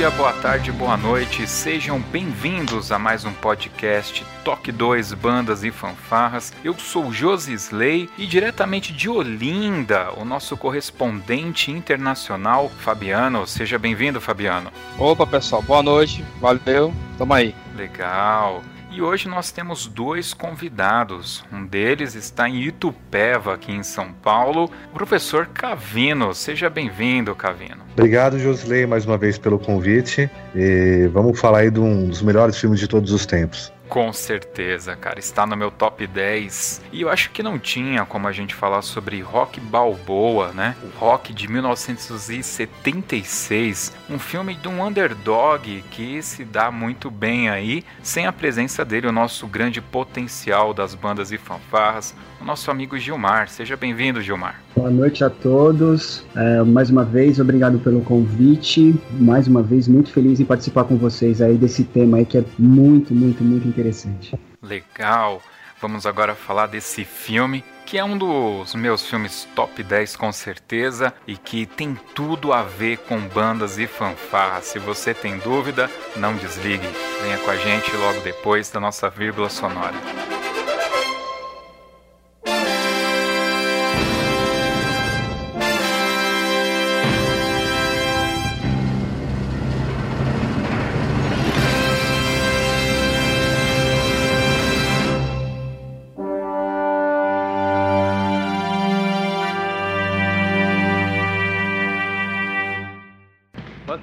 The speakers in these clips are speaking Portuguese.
Dia, boa tarde, boa noite, sejam bem-vindos a mais um podcast Toque 2 Bandas e Fanfarras. Eu sou Josi Slay e diretamente de Olinda, o nosso correspondente internacional, Fabiano. Seja bem-vindo, Fabiano. Opa, pessoal, boa noite, valeu, tamo aí. Legal. E hoje nós temos dois convidados. Um deles está em Itupeva, aqui em São Paulo, o professor Cavino. Seja bem-vindo, Cavino. Obrigado, Josley, mais uma vez pelo convite. E vamos falar aí de um dos melhores filmes de todos os tempos. Com certeza, cara, está no meu top 10. E eu acho que não tinha como a gente falar sobre Rock Balboa, né? O Rock de 1976, um filme de um underdog que se dá muito bem aí, sem a presença dele, o nosso grande potencial das bandas e fanfarras, o nosso amigo Gilmar. Seja bem-vindo, Gilmar. Boa noite a todos. É, mais uma vez, obrigado pelo convite. Mais uma vez, muito feliz em participar com vocês aí desse tema aí que é muito, muito, muito interessante. Legal. Vamos agora falar desse filme, que é um dos meus filmes top 10 com certeza e que tem tudo a ver com bandas e fanfarras. Se você tem dúvida, não desligue. Venha com a gente logo depois da nossa vírgula sonora.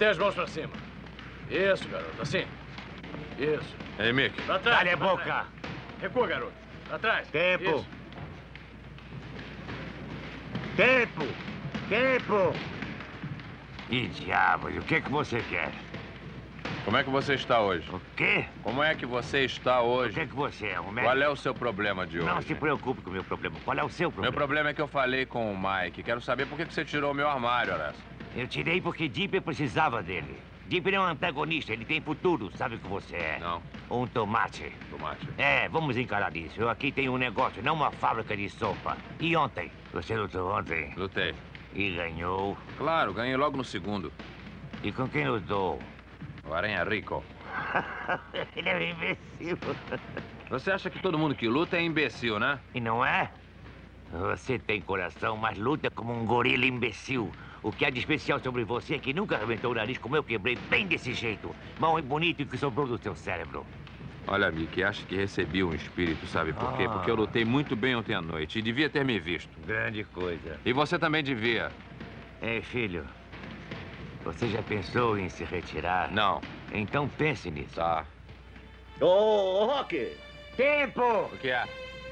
Mantém as mãos pra cima. Isso, garoto. Assim. Isso. Ei, Mick. Pra trás. Cala a pra boca. trás. Recua, garoto. Pra trás. Tempo. Isso. Tempo! Tempo! E diabos, o que que você quer? Como é que você está hoje? O quê? Como é que você está O hoje? que que você é, um médico? Qual é o seu problema de hoje? Não se preocupe com o meu problema. Qual é o seu Meu problema? problema é que eu falei com o Mike. Quero saber por que que você tirou o meu armário, Horácio. Eu tirei porque Dipper precisava dele. Dipper é um antagonista, ele tem futuro, sabe o que você é? Não, Um tomate. tomate. É, vamos encarar isso. Eu aqui tenho um negócio, não uma fábrica de sopa. E ontem? Você lutou ontem? Lutei. E ganhou? Claro, ganhei logo no segundo. E com quem lutou? O Aranha Rico. ele é um imbecil. Você acha que todo mundo que luta é imbecil, né? E não é? Você tem coração, mas luta como um gorila imbecil. O que há de especial sobre você é que nunca arrebentou o nariz como eu quebrei bem desse jeito. Bom e bonito e que sobrou do seu cérebro. Olha, Mick, acho que recebi um espírito, sabe por quê? Ah. Porque eu lutei muito bem ontem à noite e devia ter me visto. Grande coisa. E você também devia. Ei, filho. Você já pensou em se retirar? Não. Então pense nisso. Tá. Ô, ô, Rock, Tempo! O que é?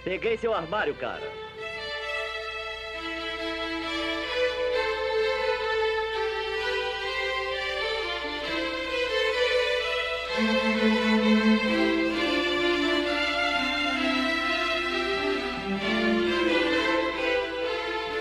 peguei seu armário, cara.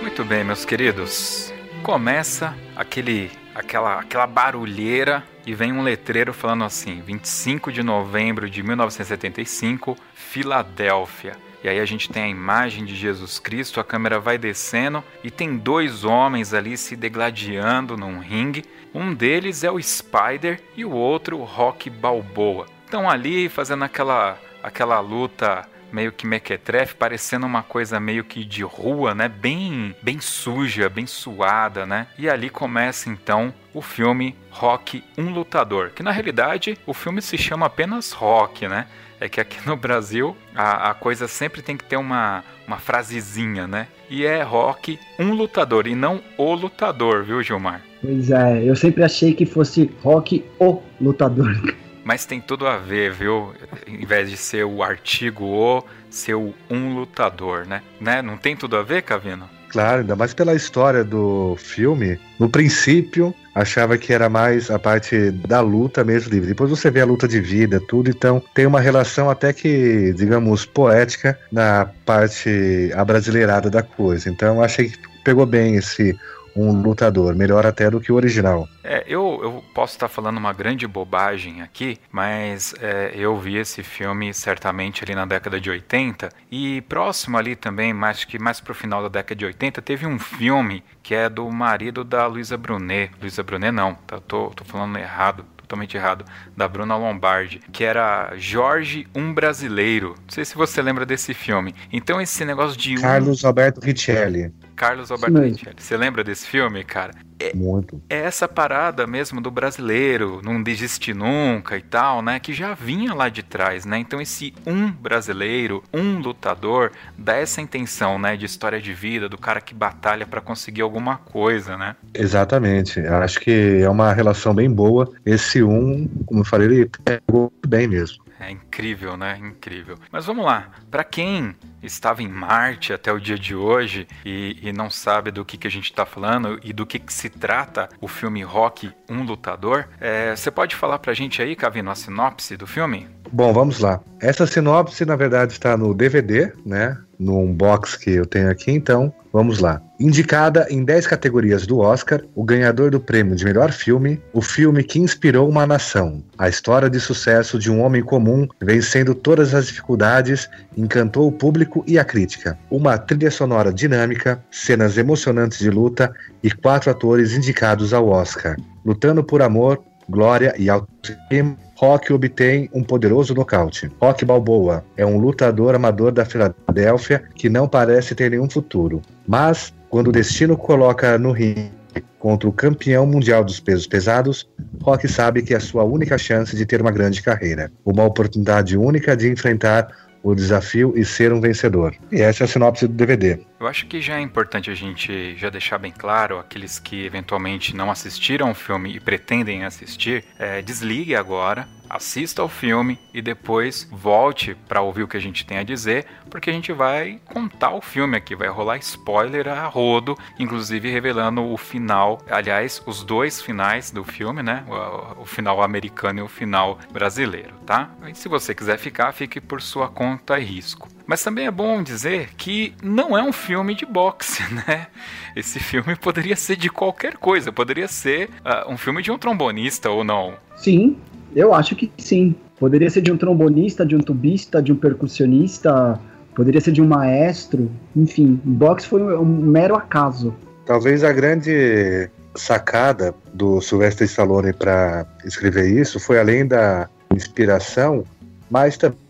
Muito bem, meus queridos. Começa aquele, aquela, aquela barulheira e vem um letreiro falando assim: 25 de novembro de 1975, Filadélfia. E aí a gente tem a imagem de Jesus Cristo, a câmera vai descendo e tem dois homens ali se degladiando num ringue. Um deles é o Spider e o outro o Rock Balboa. Estão ali fazendo aquela aquela luta meio que mequetrefe, parecendo uma coisa meio que de rua, né? Bem, bem suja, bem suada, né? E ali começa então o filme Rock Um Lutador, que na realidade o filme se chama apenas Rock, né? É que aqui no Brasil a, a coisa sempre tem que ter uma, uma frasezinha, né? E é Rock Um Lutador e não O Lutador, viu, Gilmar? Pois é, eu sempre achei que fosse Rock o Lutador. Mas tem tudo a ver, viu? Em vez de ser o artigo O, ser o um lutador, né? né? Não tem tudo a ver, Cavino? Claro, ainda mais pela história do filme. No princípio, achava que era mais a parte da luta mesmo livre. Depois você vê a luta de vida, tudo, então tem uma relação até que, digamos, poética na parte abrasileirada da coisa. Então achei que pegou bem esse um lutador, melhor até do que o original. É, eu, eu posso estar falando uma grande bobagem aqui, mas é, eu vi esse filme certamente ali na década de 80 e próximo ali também, mais que mais pro final da década de 80, teve um filme que é do marido da Luisa Brunet. Luisa Brunet não, tá, tô, tô falando errado totalmente errado, da Bruna Lombardi, que era Jorge, um brasileiro. Não sei se você lembra desse filme. Então esse negócio de Carlos. Alberto Richelli. Carlos Alberto Richelli. Você lembra desse filme, cara? É, Muito. É essa parada mesmo do brasileiro, não desistir nunca e tal, né? Que já vinha lá de trás, né? Então esse um brasileiro, um lutador, dá essa intenção, né? De história de vida, do cara que batalha para conseguir alguma coisa, né? Exatamente. Acho que é uma relação bem boa. Esse um, como eu falei, ele pegou bem mesmo. É incrível, né? Incrível. Mas vamos lá. Para quem estava em Marte até o dia de hoje e, e não sabe do que, que a gente está falando e do que, que se trata o filme Rock, um lutador, é, você pode falar para a gente aí, Cavino, a sinopse do filme? Bom, vamos lá. Essa sinopse, na verdade, está no DVD, né? No unbox que eu tenho aqui, então vamos lá. Indicada em 10 categorias do Oscar, o ganhador do prêmio de melhor filme, o filme que inspirou uma nação. A história de sucesso de um homem comum vencendo todas as dificuldades encantou o público e a crítica. Uma trilha sonora dinâmica, cenas emocionantes de luta e quatro atores indicados ao Oscar. Lutando por amor, glória e autoestima, Rock obtém um poderoso nocaute. Rock Balboa é um lutador amador da Filadélfia que não parece ter nenhum futuro. Mas, quando o destino coloca no ringue contra o campeão mundial dos pesos pesados, Rock sabe que é a sua única chance de ter uma grande carreira. Uma oportunidade única de enfrentar o desafio e ser um vencedor. E essa é a sinopse do DVD. Eu acho que já é importante a gente já deixar bem claro, aqueles que eventualmente não assistiram o filme e pretendem assistir, é, desligue agora, assista ao filme e depois volte para ouvir o que a gente tem a dizer, porque a gente vai contar o filme aqui, vai rolar spoiler a rodo, inclusive revelando o final, aliás, os dois finais do filme, né? O, o final americano e o final brasileiro, tá? E se você quiser ficar, fique por sua conta e risco. Mas também é bom dizer que não é um filme de boxe, né? Esse filme poderia ser de qualquer coisa, poderia ser uh, um filme de um trombonista ou não. Sim, eu acho que sim. Poderia ser de um trombonista, de um tubista, de um percussionista, poderia ser de um maestro. Enfim, boxe foi um mero acaso. Talvez a grande sacada do Sylvester Stallone para escrever isso foi além da inspiração, mas também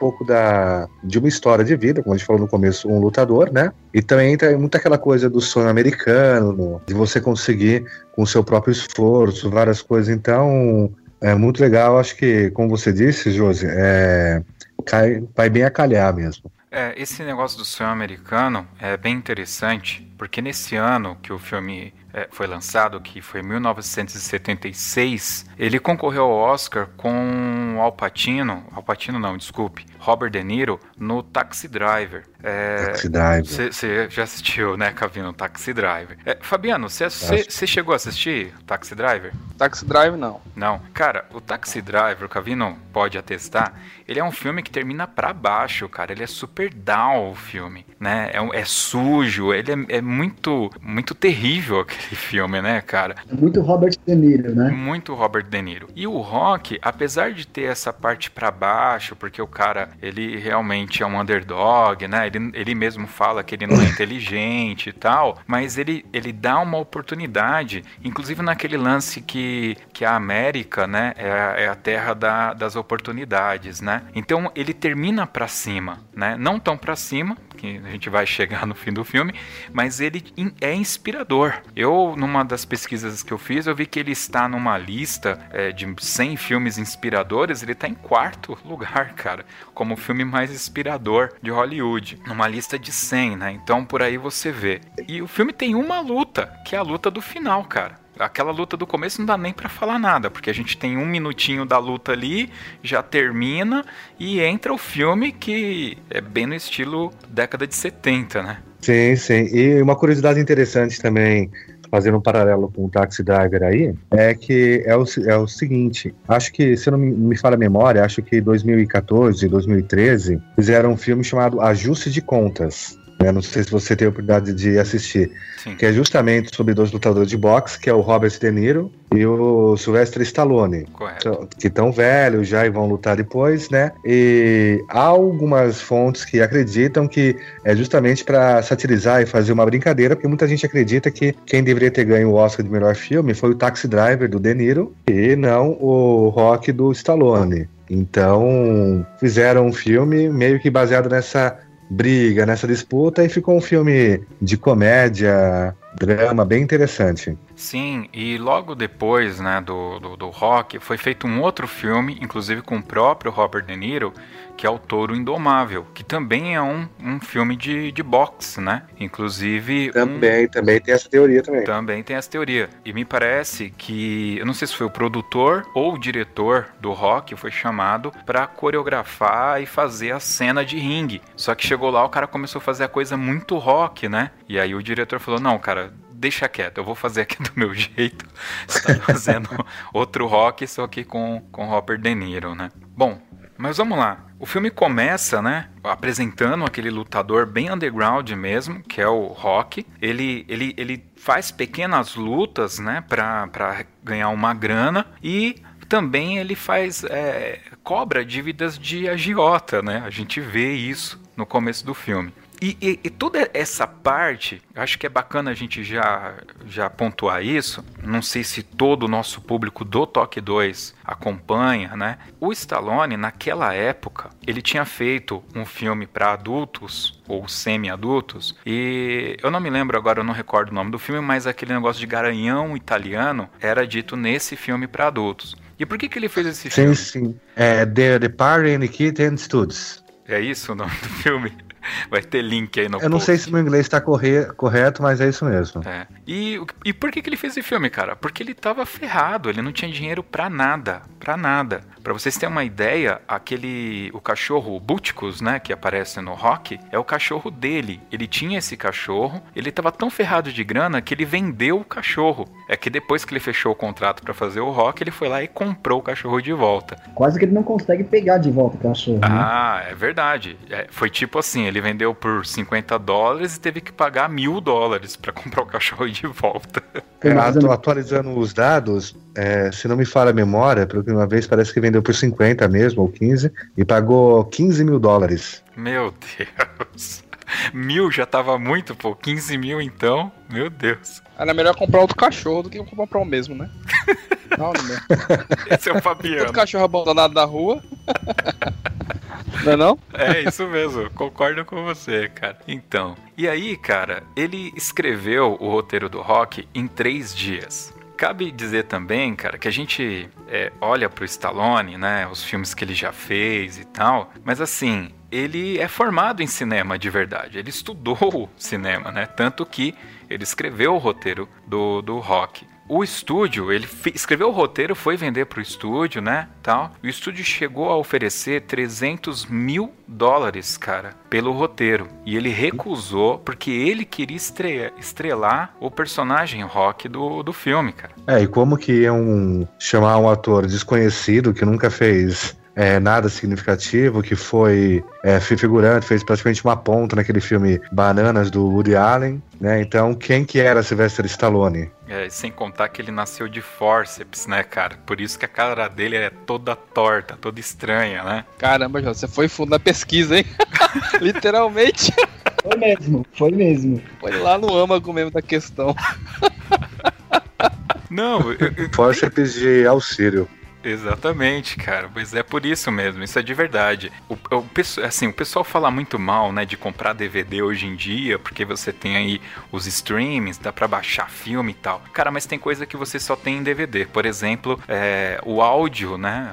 pouco da, de uma história de vida, como a gente falou no começo, um lutador, né? E também entra muito aquela coisa do sonho americano, de você conseguir com o seu próprio esforço, várias coisas. Então, é muito legal. Acho que, como você disse, Josi, é, cai, vai bem a calhar mesmo. É, esse negócio do sonho americano é bem interessante, porque nesse ano que o filme é, foi lançado, que foi 1976, ele concorreu ao Oscar com Al Pacino, Al Pacino não, desculpe, Robert De Niro no Taxi Driver. É, Taxi Driver. Você já assistiu, né, Cavino, Taxi Driver. É, Fabiano, você chegou a assistir Taxi Driver? Taxi Driver não. Não. Cara, o Taxi Driver, o Cavino pode atestar, ele é um filme que termina para baixo, cara. Ele é super down o filme, né? É, é sujo, ele é, é muito, muito terrível aquele filme, né, cara? É muito Robert De Niro, né? Muito Robert De Niro. E o Rock, apesar de ter essa parte para baixo, porque o cara ele realmente é um underdog, né? Ele, ele mesmo fala que ele não é inteligente e tal, mas ele, ele dá uma oportunidade, inclusive naquele lance que, que a América, né, é, a- é a terra da- das oportunidades, né? Então ele termina pra cima, né? Não tão pra cima, que a gente vai chegar no fim do filme, mas ele é inspirador. Eu, numa das pesquisas que eu fiz, eu vi que ele está numa lista é, de 100 filmes inspiradores, ele está em quarto lugar, cara, como o filme mais inspirador de Hollywood, numa lista de 100, né? Então por aí você vê. E o filme tem uma luta, que é a luta do final, cara. Aquela luta do começo não dá nem pra falar nada, porque a gente tem um minutinho da luta ali, já termina e entra o filme que é bem no estilo década de 70, né? Sim, sim. E uma curiosidade interessante também, fazendo um paralelo com o Taxi Driver aí, é que é o, é o seguinte, acho que, se não me, me falha a memória, acho que 2014, 2013, fizeram um filme chamado Ajuste de Contas. Né? Não sei se você tem a oportunidade de assistir. Sim. Que é justamente sobre dois lutadores de boxe, que é o Robert De Niro e o Sylvester Stallone Correto. que estão velhos já e vão lutar depois, né? E há algumas fontes que acreditam que é justamente para satirizar e fazer uma brincadeira, porque muita gente acredita que quem deveria ter ganho o Oscar de melhor filme foi o Taxi Driver do De Niro e não o Rock do Stallone. Então fizeram um filme meio que baseado nessa briga, nessa disputa e ficou um filme de comédia, drama bem interessante. Sim, e logo depois né, do, do, do Rock foi feito um outro filme, inclusive com o próprio Robert De Niro, que é o Touro Indomável, que também é um, um filme de, de boxe, né? Inclusive. um- Também, também tem essa teoria também. Também tem essa teoria. E me parece que, eu não sei se foi o produtor ou o diretor do rock foi chamado pra coreografar e fazer a cena de ringue. Só que chegou lá, o cara começou a fazer a coisa muito rock, né? E aí o diretor falou: Não, cara. Deixa quieto, eu vou fazer aqui do meu jeito. Você tá fazendo outro rock, só que com, com Robert De Niro, né? Bom, mas vamos lá. O filme começa, né, apresentando aquele lutador bem underground mesmo, que é o Rock. Ele, ele, ele faz pequenas lutas, né, pra ganhar uma grana e também ele faz é, cobra dívidas de agiota, né? A gente vê isso no começo do filme. E, e- e toda essa parte, acho que é bacana a gente já, já pontuar isso. Não sei se todo o nosso público do Toque 2 acompanha, né? O Stallone, naquela época, ele tinha feito um filme para adultos ou semi-adultos. E eu não me lembro agora, eu não recordo o nome do filme, mas aquele negócio de garanhão italiano era dito nesse filme para adultos. E por que, que ele fez esse Sim, filme? sim. É The, the Party and the Kitten Studs. É isso o nome do filme? Vai ter link aí no Eu não post. sei se meu inglês está correto, mas é isso mesmo. É. E, o- e por que, que ele fez esse filme, cara? Porque ele tava ferrado, ele não tinha dinheiro pra nada, pra nada. Pra vocês terem uma ideia, aquele o cachorro Butkus, né, que aparece no Rock, é o cachorro dele. Ele tinha esse cachorro, ele tava tão ferrado de grana que ele vendeu o cachorro. É que depois que ele fechou o contrato pra fazer o Rock, ele foi lá e comprou o cachorro de volta. Quase que ele não consegue pegar de volta o cachorro. né? Ah, é verdade. É, foi tipo assim, ele vendeu por 50 dólares e teve que pagar mil dólares pra comprar o cachorro de volta. É, atualizando os dados, é, se não me falha a memória, pela última vez parece que vendeu por 50 mesmo, ou 15, e pagou 15 mil dólares. Meu Deus. Mil já tava muito, pô. 15 mil então. Meu Deus. Era melhor comprar outro cachorro do que comprar o mesmo, né? Não, não é. Esse é o Outro Fabiano. cachorro abandonado na rua. Não é não? É isso mesmo, concordo com você, cara. Então, e aí, cara, ele escreveu o roteiro do rock em três dias. Cabe dizer também, cara, que a gente é, olha pro Stallone, né, os filmes que ele já fez e tal, mas assim, ele é formado em cinema de verdade, ele estudou cinema, né, tanto que ele escreveu o roteiro do, do rock. O estúdio, ele escreveu o roteiro, foi vender pro estúdio, né, tal. O estúdio chegou a oferecer 300 mil dólares, cara, pelo roteiro. E ele recusou porque ele queria estre- estrelar o personagem rock do, do filme, cara. É, e como que iam chamar um ator desconhecido que nunca fez é, nada significativo, que foi é, fi- figurante, fez praticamente uma ponta naquele filme Bananas do Woody Allen, né? Então, quem que era Sylvester Stallone? É, sem contar que ele nasceu de forceps, né, cara? Por isso que a cara dele é toda torta, toda estranha, né? Caramba, João, você foi fundo na pesquisa, hein? Literalmente. Foi mesmo, foi mesmo. Foi lá no âmago mesmo da questão. Não, eu, eu, Forceps de auxílio. Exatamente, cara. Mas é por isso mesmo, isso é de verdade. O, o, assim, o pessoal fala muito mal, né, de comprar DVD hoje em dia, porque você tem aí os streamings, dá pra baixar filme e tal. Cara, mas tem coisa que você só tem em DVD. Por exemplo, é, o áudio, né?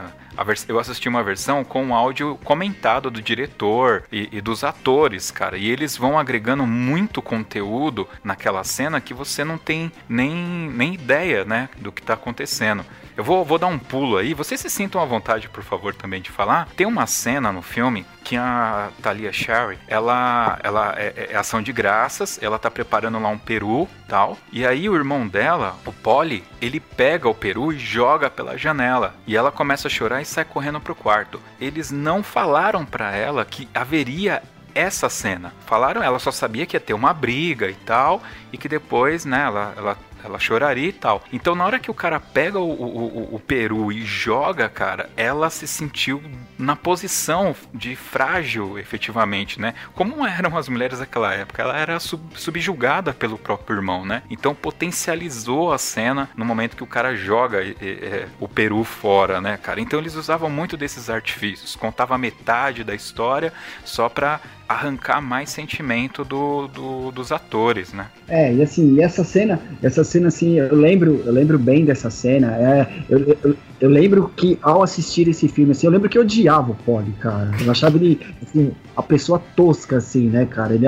Eu assisti uma versão com o áudio comentado do diretor e, e dos atores, cara. E eles vão agregando muito conteúdo naquela cena que você não tem nem, nem ideia, né, do que tá acontecendo. Eu vou, vou dar um pulo aí. Vocês se sintam à vontade, por favor, também de falar. Tem uma cena no filme que a Talia Sherry, ela, ela é, é ação de graças, ela tá preparando lá um peru tal. E aí o irmão dela, o Polly, ele pega o peru e joga pela janela. E ela começa a chorar e sai correndo pro quarto. Eles não falaram pra ela que haveria essa cena. Falaram, ela só sabia que ia ter uma briga e tal, e que depois, né, ela, ela, ela choraria e tal. Então, na hora que o cara pega o, o, o- peru e joga, cara, ela se sentiu na posição de frágil, efetivamente, né? Como eram as mulheres daquela época? Ela era sub- subjugada pelo próprio irmão, né? Então, potencializou a cena no momento que o cara joga eh, eh, o peru fora, né, cara? Então, eles usavam muito desses artifícios. Contava metade da história só pra arrancar mais sentimento do, do- dos atores, né? É, e assim, e essa cena, essa cena assim, eu lembro, eu lembro bem dessa cena. É, eu, eu, eu lembro que ao assistir esse filme, assim, eu lembro que eu odiava o Polly, cara. Eu achava ele, assim, a pessoa tosca, assim, né, cara? Ele,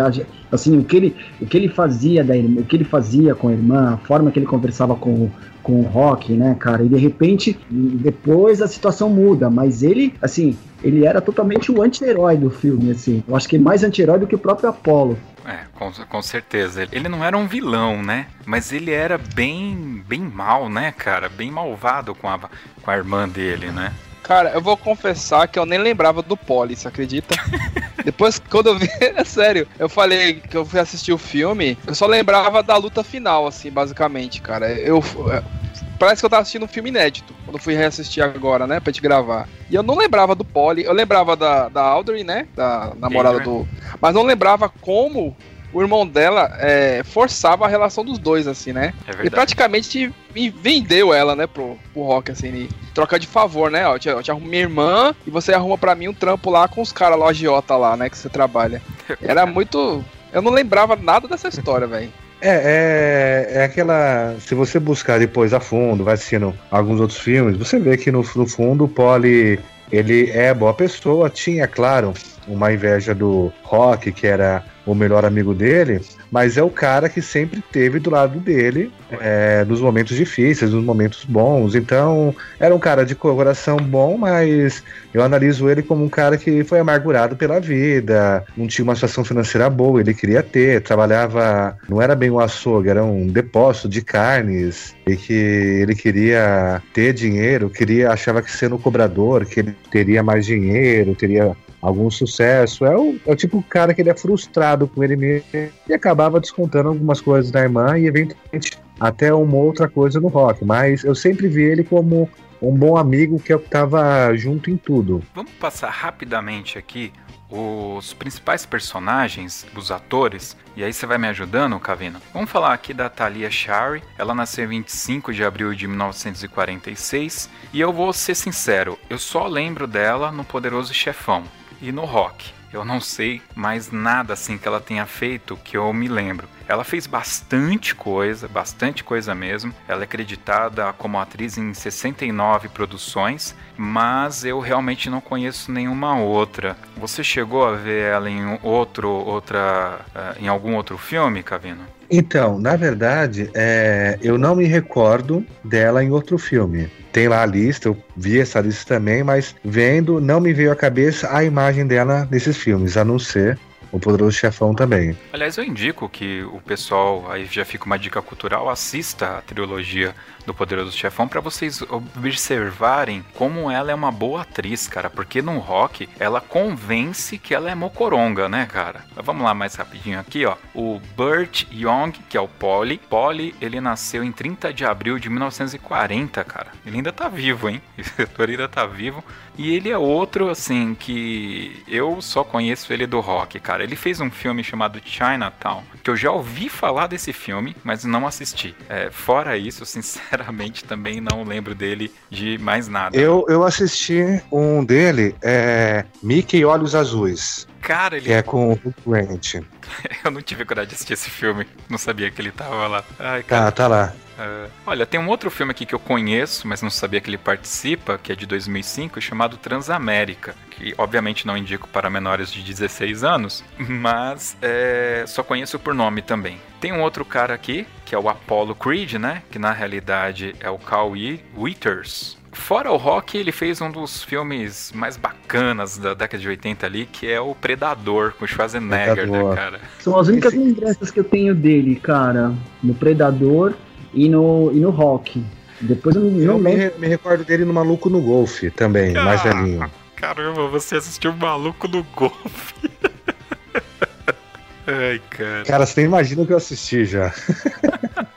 assim, o que ele, o que ele fazia da irmã, o que ele fazia com a irmã, a forma que ele conversava com, com o Rock, né, cara? E de repente, depois a situação muda, mas ele, assim, ele era totalmente o anti-herói do filme, assim. Eu acho que mais anti-herói do que o próprio Apollo. É, com, com certeza. Ele não era um vilão, né? Mas ele era bem, bem mal, né, cara? Bem malvado com a, com a irmã dele, né? Cara, eu vou confessar que eu nem lembrava do Poli, você acredita? Depois, quando eu vi, é sério, eu falei que eu fui assistir o filme, eu só lembrava da luta final, assim, basicamente, cara. Eu. Parece que eu tava assistindo um filme inédito, quando eu fui reassistir agora, né, pra gente gravar. E eu não lembrava do Polly, eu lembrava da, da Audrey, né, da namorada do... Mas não lembrava como o irmão dela é, forçava a relação dos dois, assim, né? É Ele verdade. praticamente me vendeu ela, né, pro, pro Rock, assim, em troca de favor, né? Ó, eu te, eu te arrumo minha irmã e você arruma pra mim um trampo lá com os caras lá, agiota lá, né, que você trabalha. Era muito. Eu não lembrava nada dessa história, velho. É, é, é aquela. Se você buscar depois a fundo, vai assistindo alguns outros filmes, você vê que no, no fundo o Polly ele é boa pessoa. Tinha, claro, uma inveja do Rock, que era o melhor amigo dele, mas é o cara que sempre teve do lado dele é, nos momentos difíceis, nos momentos bons. Então, era um cara de coração bom, mas eu analiso ele como um cara que foi amargurado pela vida, não tinha uma situação financeira boa, ele queria ter, trabalhava, não era bem um açougue, era um depósito de carnes, e que ele queria ter dinheiro, queria, achava que sendo cobrador, que ele teria mais dinheiro, teria algum sucesso. É o, é o tipo de cara que ele é frustrado com ele mesmo e acabava descontando algumas coisas da irmã e eventualmente até uma outra coisa no rock. Mas eu sempre vi ele como um bom amigo que eu tava junto em tudo. Vamos passar rapidamente aqui os principais personagens, os atores, e aí você vai me ajudando, Cavina? Vamos falar aqui da Talia Shari. Ela nasceu em 25 de abril de 1946 e eu vou ser sincero, eu só lembro dela no Poderoso Chefão e no Rock. Eu não sei mais nada assim que ela tenha feito que eu me lembro. Ela fez bastante coisa, bastante coisa mesmo. Ela é creditada como atriz em 69 produções, mas eu realmente não conheço nenhuma outra. Você chegou a ver ela em outro, outra, eh, em algum outro filme, Cavino? Então, na verdade, é, eu não me recordo dela em outro filme. Tem lá a lista, eu vi essa lista também, mas vendo, não me veio à cabeça a imagem dela nesses filmes, a não ser o Poderoso Chefão também. Aliás, eu indico que o pessoal, aí já fica uma dica cultural, assista a trilogia do Poderoso Chefão para vocês observarem como ela é uma boa atriz, cara, porque no rock ela convence que ela é mocoronga, né, cara? Mas vamos lá mais rapidinho aqui, ó. O Burt Young, que é o Polly. Polly, ele nasceu em 30 de abril de 1940, cara. Ele ainda tá vivo, hein? Esse ator ainda tá vivo. E ele é outro, assim, que eu só conheço ele do rock, cara. Ele fez um filme chamado Chinatown, que eu já ouvi falar desse filme, mas não assisti. É, fora isso, sinceramente, também não lembro dele de mais nada. Eu, eu assisti um dele, é Mickey Olhos Azuis. Cara, ele. Que é com o Grant. eu não tive coragem de assistir esse filme. Não sabia que ele tava lá. Ai, cara. Tá, tá lá. Uh, olha, tem um outro filme aqui que eu conheço, mas não sabia que ele participa, que é de 2005, chamado Transamérica, que obviamente não indico para menores de 16 anos, mas é, só conheço por nome também. Tem um outro cara aqui, que é o Apollo Creed, né? Que na realidade é o Carl Withers. Fora o rock, ele fez um dos filmes mais bacanas da década de 80 ali, que é o Predador, com Schwarzenegger, né, Predador. né, cara? São as únicas Esse... lembranças que eu tenho dele, cara. No Predador e no, e no rock. Depois eu não, eu me, me, recordo dele no Maluco no Golfe também, ah, mais velhinho. Caramba, você assistiu Maluco no Golfe. Ai, cara. Cara, você nem imagina o que eu assisti já.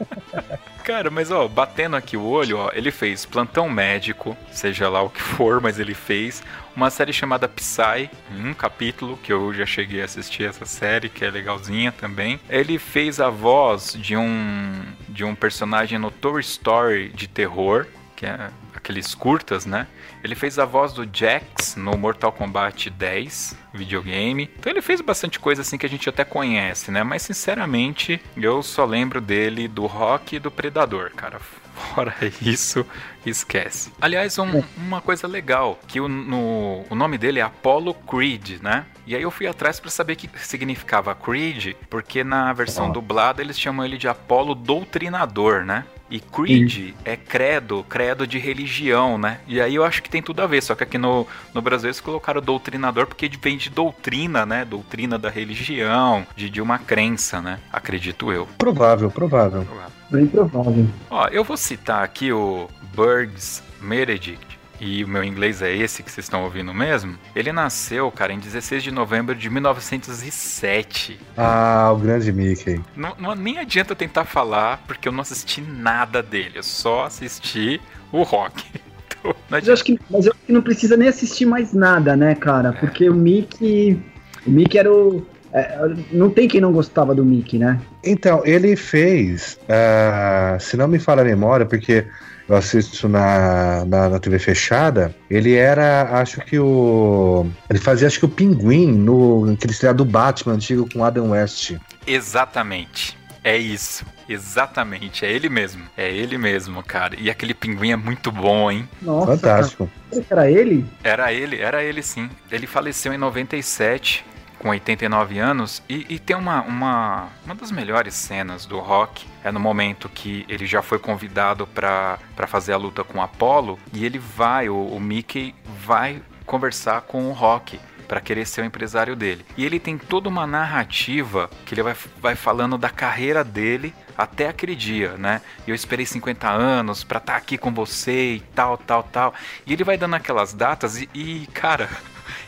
Cara, mas ó, batendo aqui o olho, ó, ele fez Plantão Médico, seja lá o que for, mas ele fez uma série chamada Psy, um capítulo que eu já cheguei a assistir essa série, que é legalzinha também. Ele fez a voz de um de um personagem no Toy Story de terror, que é aqueles curtas, né? Ele fez a voz do Jax no Mortal Kombat 10 videogame. Então ele fez bastante coisa assim que a gente até conhece, né? Mas sinceramente, eu só lembro dele do Rock e do Predador, cara. Fora isso, esquece. Aliás, um, uma coisa legal, que o, no, o nome dele é Apollo Creed, né? E aí eu fui atrás para saber o que significava Creed, porque na versão dublada eles chamam ele de Apolo Doutrinador, né? E creed Sim. é credo, credo de religião, né? E aí eu acho que tem tudo a ver, só que aqui no, no Brasil eles colocaram doutrinador porque vem de doutrina, né? Doutrina da religião, de, de uma crença, né? Acredito eu. Provável, provável. provável. Bem provável. Ó, eu vou citar aqui o Burgs Meredith, e o meu inglês é esse que vocês estão ouvindo mesmo, ele nasceu, cara, em 16 de novembro de 1907. Ah, o grande Mickey. Não, não nem adianta tentar falar, porque eu não assisti nada dele, eu só assisti o rock. Então, mas, eu acho que, mas eu acho que não precisa nem assistir mais nada, né, cara? É. Porque o Mickey. O Mickey era o. É, não tem quem não gostava do Mickey, né? Então, ele fez, uh, se não me falha a memória, porque eu assisto na, na, na, TV fechada, ele era, acho que o. Ele fazia, acho que o Pinguim no aquele estreia do Batman antigo com Adam West. Exatamente. É isso. Exatamente, é ele mesmo. É ele mesmo, cara. E aquele pinguim é muito bom, hein? Nossa, Fantástico. Cara. Era ele? Era ele, era ele sim. Ele faleceu em 97 com 89 anos, e, e, tem uma, uma, uma das melhores cenas do rock, é no momento que ele já foi convidado para fazer a luta com Apollo, e ele vai, o, o Mickey vai conversar com o Rock para querer ser o empresário dele. E ele tem toda uma narrativa que ele vai, vai falando da carreira dele até aquele dia, né? Eu esperei 50 anos para estar tá aqui com você e tal, tal, tal. E ele vai dando aquelas datas e, e cara,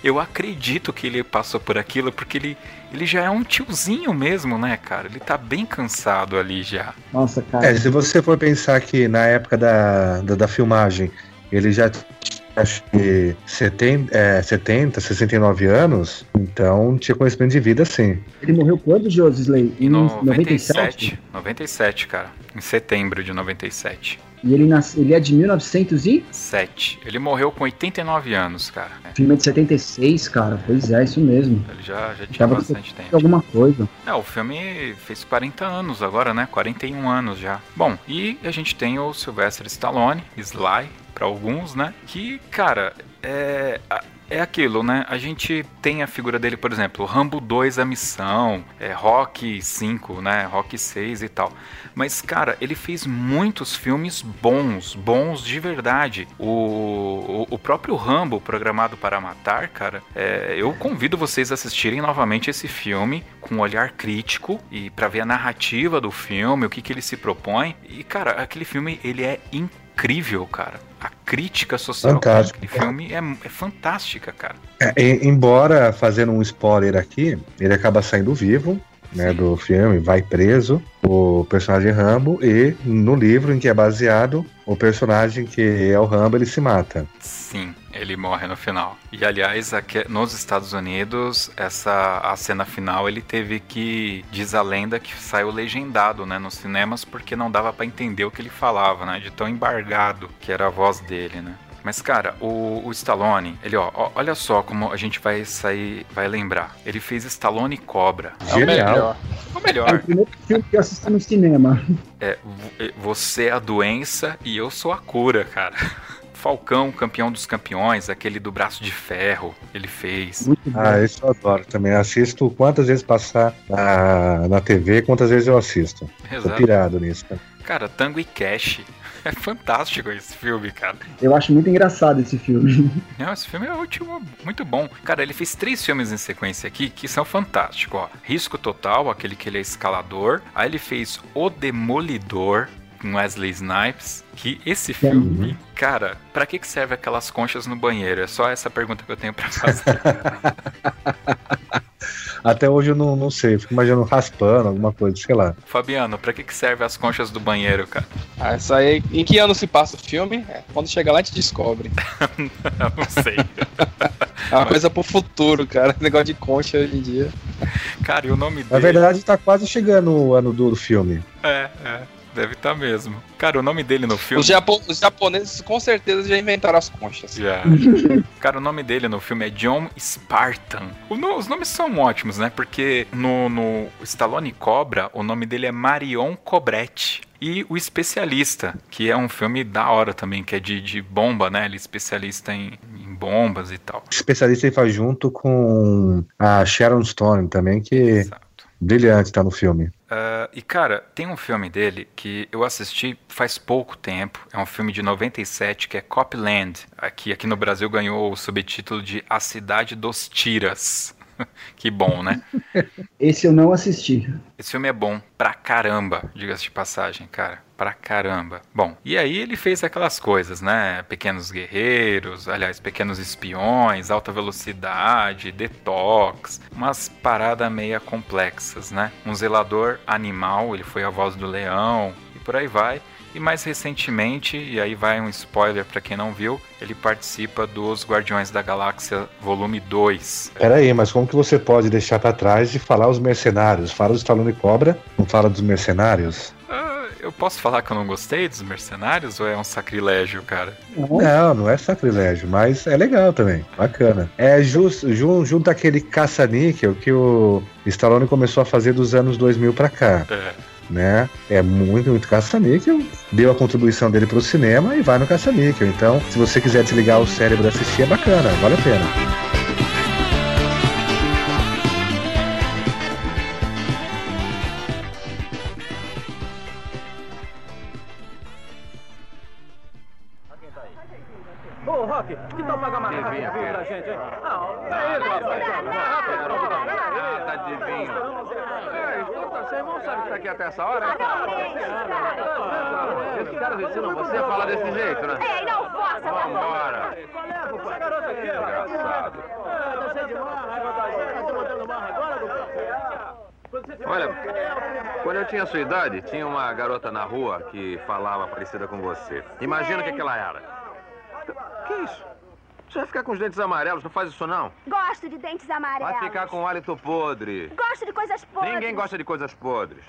eu acredito que ele passou por aquilo porque ele, ele já é um tiozinho mesmo, né, cara? Ele tá bem cansado ali já. Nossa, cara. É, se você for pensar que na época da, da, da filmagem ele já acho que 70, é, 70, 69 anos, então tinha conhecimento de vida sim. Ele morreu quando, Josley? Em 97? 97, cara. Em setembro de 97. E ele, nasce, ele é de 1907. Ele morreu com 89 anos, cara. O filme é de 76, cara. Pois é, isso mesmo. Ele já, já tinha Tava bastante tempo. Alguma coisa. É, o filme fez 40 anos agora, né? 41 anos já. Bom, e a gente tem o Sylvester Stallone, Sly, para alguns, né? Que, cara, é, é aquilo, né? A gente tem a figura dele, por exemplo, Rambo 2 A Missão, é, Rock 5, né? Rock 6 e tal. Mas, cara, ele fez muitos filmes bons, bons de verdade. O, o, o próprio Rambo, programado para matar, cara, é, eu convido vocês a assistirem novamente esse filme com um olhar crítico e para ver a narrativa do filme, o que, que ele se propõe. E, cara, aquele filme, ele é incrível, cara. A crítica social Fantástico. daquele filme é, é fantástica, cara. É, embora fazendo um spoiler aqui, ele acaba saindo vivo, né, do filme, vai preso, o personagem Rambo, e no livro em que é baseado, o personagem que é o Rambo, ele se mata. Sim, ele morre no final. E aliás, aqui, nos Estados Unidos, essa a cena final ele teve que diz a lenda que saiu legendado, né, nos cinemas porque não dava pra entender o que ele falava, né, de tão embargado que era a voz dele, né? Mas cara, o, o Stallone, ele ó, ó, olha só como a gente vai sair, vai lembrar. Ele fez Stallone Cobra. É o Genial. melhor. É o É melhor. o primeiro filme que eu assisti no cinema. É, vo- você é a doença e eu sou a cura, cara. Falcão, campeão dos campeões, aquele do braço de ferro, ele fez. Muito bom. Ah, isso eu adoro também. Assisto quantas vezes passar na, na TV, quantas vezes eu assisto. Tô Exato. pirado nisso. Cara, Tango e Cash. É fantástico esse filme, cara. Eu acho muito engraçado esse filme. Não, esse filme é ótimo, muito bom. Cara, ele fez três filmes em sequência aqui que são fantásticos, ó. Risco Total, aquele que ele é escalador. Aí ele fez O Demolidor, com Wesley Snipes. Que esse filme, cara, pra que que serve aquelas conchas no banheiro? É só essa pergunta que eu tenho pra fazer. Até hoje eu não, não sei, fico imaginando raspando, alguma coisa, sei lá. Fabiano, pra que que serve as conchas do banheiro, cara? Ah, isso aí. Em que ano se passa o filme? É, quando chegar lá a gente descobre. Não sei. É uma coisa pro futuro, cara. Negócio de concha hoje em dia. Cara, e o nome Na dele... verdade, tá quase chegando o ano do, do filme. É, é. Deve estar mesmo. Cara, o nome dele no filme... Os, japo- os japoneses com certeza já inventaram as conchas. Já. Cara, o nome dele no filme é John Spartan. O no- os nomes são ótimos, né? Porque no, no Stallone Cobra, o nome dele é Marion Cobretti. E O Especialista, que é um filme da hora também, que é de, de bomba, né? Ele é especialista em, em bombas e tal. O especialista ele faz junto com a Sharon Stone também, que Exato. Brilhante tá no filme. Ah, e cara, tem um filme dele que eu assisti faz pouco tempo. É um filme de 97 que é Copland. Aqui, aqui no Brasil ganhou o subtítulo de A Cidade dos Tiras. que bom, né? Esse eu não assisti. Esse filme é bom pra caramba, diga-se de passagem, cara. Pra caramba. Bom, e aí ele fez aquelas coisas, né? Pequenos Guerreiros, aliás, Pequenos Espiões, Alta Velocidade, Detox, umas paradas meia complexas, né? Um zelador animal, ele foi a voz do leão e por aí vai. E mais recentemente, e aí vai um spoiler pra quem não viu, ele participa dos Guardiões da Galáxia Volume 2. Peraí, mas como que você pode deixar pra trás de falar os mercenários? Fala do Stallone Cobra, não fala dos mercenários? Ah, eu posso falar que eu não gostei dos Mercenários ou é um sacrilégio, cara? Não, não é sacrilégio, mas é legal também, bacana. É just, jun- junto aquele caça-níquel que o Stallone começou a fazer dos anos 2000 pra cá, É. né? É muito, muito caça-níquel, deu a contribuição dele pro cinema e vai no caça-níquel. Então, se você quiser desligar o cérebro e assistir, é bacana, vale a pena. Tá essa hora? Esses caras ensinam você a falar desse jeito, né? Ei, não força, tá bom? Vambora. Essa garota aqui, Engraçado. É, tá cheio de marra, tá botando marra agora, Olha, quando eu tinha sua idade, tinha uma garota na rua que falava parecida com você. Imagina o que, que ela era. Que isso? Você vai ficar com os dentes amarelos, não faz isso não. Gosto de dentes amarelos. Vai ficar com o hálito podre. Gosto de coisas podres. Ninguém gosta de coisas podres.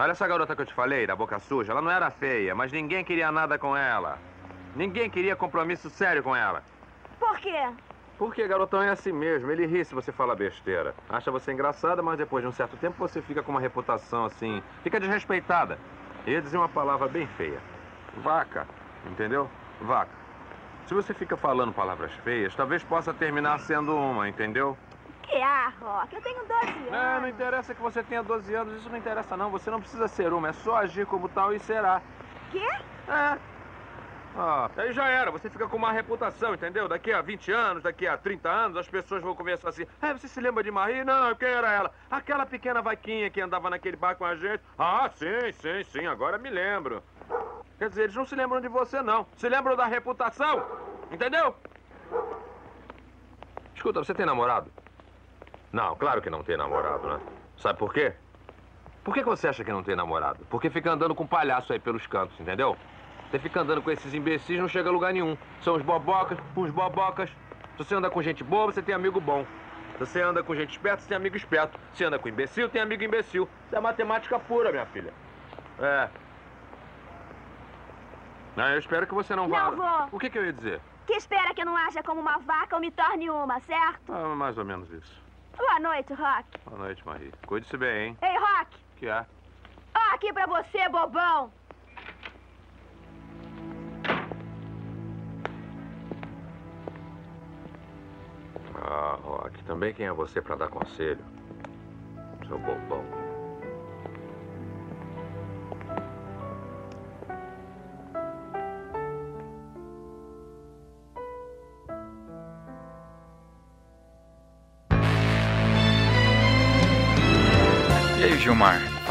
Olha essa garota que eu te falei, da boca suja. Ela não era feia, mas ninguém queria nada com ela. Ninguém queria compromisso sério com ela. Por quê? Porque garotão é assim mesmo, ele ri se você fala besteira. Acha você engraçada, mas depois de um certo tempo você fica com uma reputação assim. Fica desrespeitada. Eu ia dizer uma palavra bem feia. Vaca, entendeu? Vaca. Se você fica falando palavras feias, talvez possa terminar sendo uma, entendeu? Que ah, Rock, eu tenho 12 anos. É, não interessa que você tenha 12 anos, isso não interessa não. Você não precisa ser uma, é só agir como tal e será. Quê? É. Ah, aí já era, você fica com uma reputação, entendeu? Daqui a 20 anos, daqui a 30 anos, as pessoas vão conversar assim. É, você se lembra de Marie? Não, quem era ela? Aquela pequena vaquinha que andava naquele bar com a gente. Ah, sim, sim, sim, agora me lembro. Quer dizer, eles não se lembram de você, não. Se lembram da reputação, entendeu? Escuta, você tem namorado? Não, claro que não tem namorado, né? Sabe por quê? Por que que você acha que não tem namorado? Porque fica andando com palhaço aí pelos cantos, entendeu? Você fica andando com esses imbecis não chega a lugar nenhum. São os bobocas, uns bobocas. Se você anda com gente boa, você tem amigo bom. Se você anda com gente esperta, você tem amigo esperto. Se anda com imbecil, tem amigo imbecil. Isso é matemática pura, minha filha. É. Ah, eu espero que você não vá. Não vou. O que, que eu ia dizer? Que espera que eu não haja como uma vaca ou me torne uma, certo? Ah, mais ou menos isso. Boa noite, Rock. Boa noite, Marie. Cuide-se bem, hein? Ei, Rock. Que é? Ó, aqui pra você, bobão. Ah, Rock, também quem é você pra dar conselho? Seu bobão.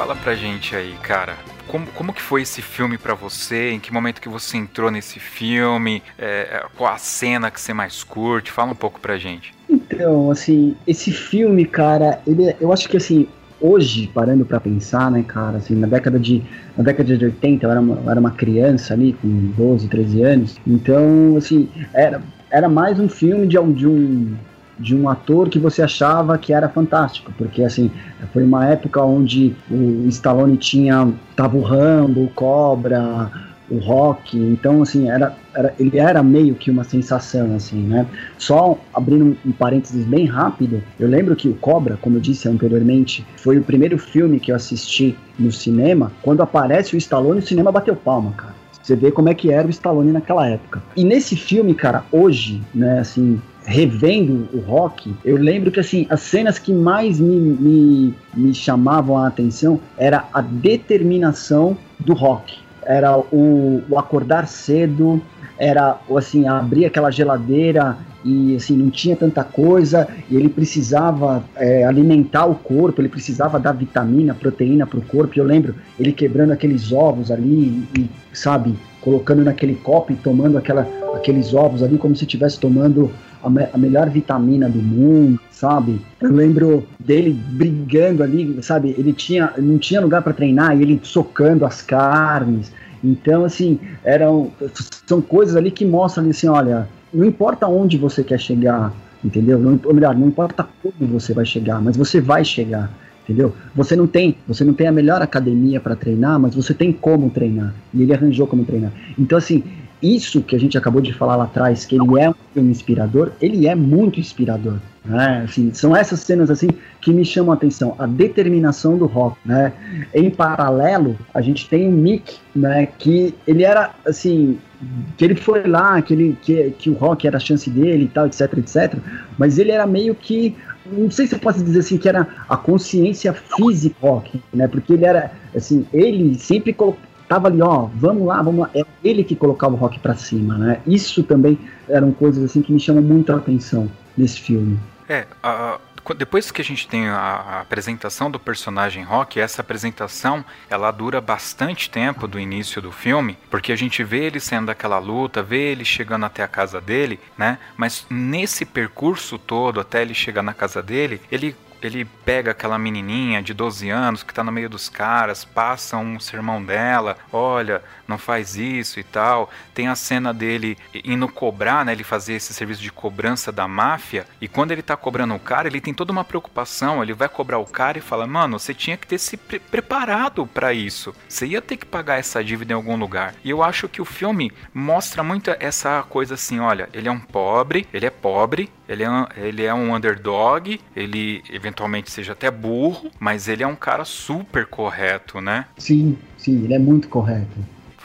Fala pra gente aí, cara. Como, como que foi esse filme pra você? Em que momento que você entrou nesse filme? É, qual a cena que você mais curte? Fala um pouco pra gente. Então, assim, esse filme, cara, ele, é- eu acho que assim, hoje, parando pra pensar, né, cara, assim, na década de, na década de 80, eu era uma, eu era uma criança ali, com 12, 13 anos, então, assim, era, era mais um filme de, de um de um ator que você achava que era fantástico, porque assim, foi uma época onde o Stallone tinha tava o Rambo, o Cobra, o Rock, então assim, era, era ele era meio que uma sensação assim, né? Só abrindo um, parênteses bem rápido, eu lembro que o Cobra, como eu disse anteriormente, foi o primeiro filme que eu assisti no cinema, quando aparece o Stallone, o cinema bateu palma, cara. Você vê como é que era o Stallone naquela época. E nesse filme, cara, hoje, né, assim, revendo o rock, eu lembro que assim, as cenas que mais me, me, me chamavam a atenção era a determinação do rock. Era o, o acordar cedo, era assim, abrir aquela geladeira e assim, não tinha tanta coisa, e ele precisava é, alimentar o corpo, ele precisava dar vitamina, proteína para o corpo. E eu lembro ele quebrando aqueles ovos ali e, sabe, colocando naquele copo e tomando aquela, aqueles ovos ali como se estivesse tomando a, me- a melhor vitamina do mundo, sabe? Eu lembro dele brigando ali, sabe? Ele tinha, não tinha lugar para treinar e ele socando as carnes. Então, assim, eram são coisas ali que mostram assim, olha, não importa onde você quer chegar, entendeu? Não, ou melhor, não importa como você vai chegar, mas você vai chegar. Entendeu? Você não tem, você não tem a melhor academia para treinar, mas você tem como treinar. E ele arranjou como treinar. Então assim, isso que a gente acabou de falar lá atrás, que ele é um filme inspirador, ele é muito inspirador. Né? Assim, são essas cenas assim que me chamam a atenção, a determinação do rock, né? Em paralelo, a gente tem o Mick, né? Que ele era assim, que ele foi lá, que, ele, que, que o rock era a chance dele e tal, etc, etc. Mas ele era meio que não sei se eu posso dizer assim que era a consciência física rock, né? Porque ele era assim, ele sempre tava ali, ó, vamos lá, vamos lá. É ele que colocava o rock pra cima, né? Isso também eram coisas assim que me chamam muito a atenção nesse filme. É, a- depois que a gente tem a, apresentação do personagem Rock, essa apresentação ela dura bastante tempo do início do filme, porque a gente vê ele sendo daquela luta, vê ele chegando até a casa dele, né? Mas nesse percurso todo, até ele chegar na casa dele, ele ele pega aquela menininha de 12 anos que tá no meio dos caras, passa um sermão dela, olha, não faz isso e tal. Tem a cena dele indo cobrar, né? Ele fazer esse serviço de cobrança da máfia. E quando ele tá cobrando o cara, ele tem toda uma preocupação. Ele vai cobrar o cara e fala: Mano, você tinha que ter se pre- preparado para isso. Você ia ter que pagar essa dívida em algum lugar. E eu acho que o filme mostra muito essa coisa assim: olha, ele é um pobre, ele é pobre, ele é, um- ele é um underdog, ele eventualmente seja até burro, mas ele é um cara super correto, né? Sim, sim, ele é muito correto.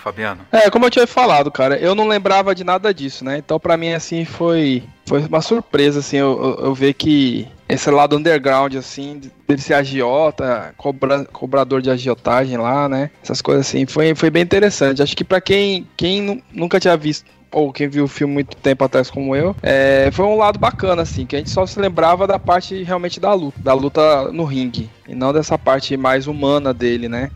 Fabiano? É, como eu tinha falado, cara, eu não lembrava de nada disso, né? Então, pra mim, assim, foi, foi uma surpresa, assim, eu, eu, eu ver que esse lado underground, assim, dele ser agiota, cobra, cobrador de agiotagem lá, né? Essas coisas assim, foi, foi bem interessante. Acho que pra quem, quem nu- nunca tinha visto, ou quem viu o filme muito tempo atrás como eu, é, foi um lado bacana, assim, que a gente só se lembrava da parte realmente da luta, da luta no ringue, e não dessa parte mais humana dele, né?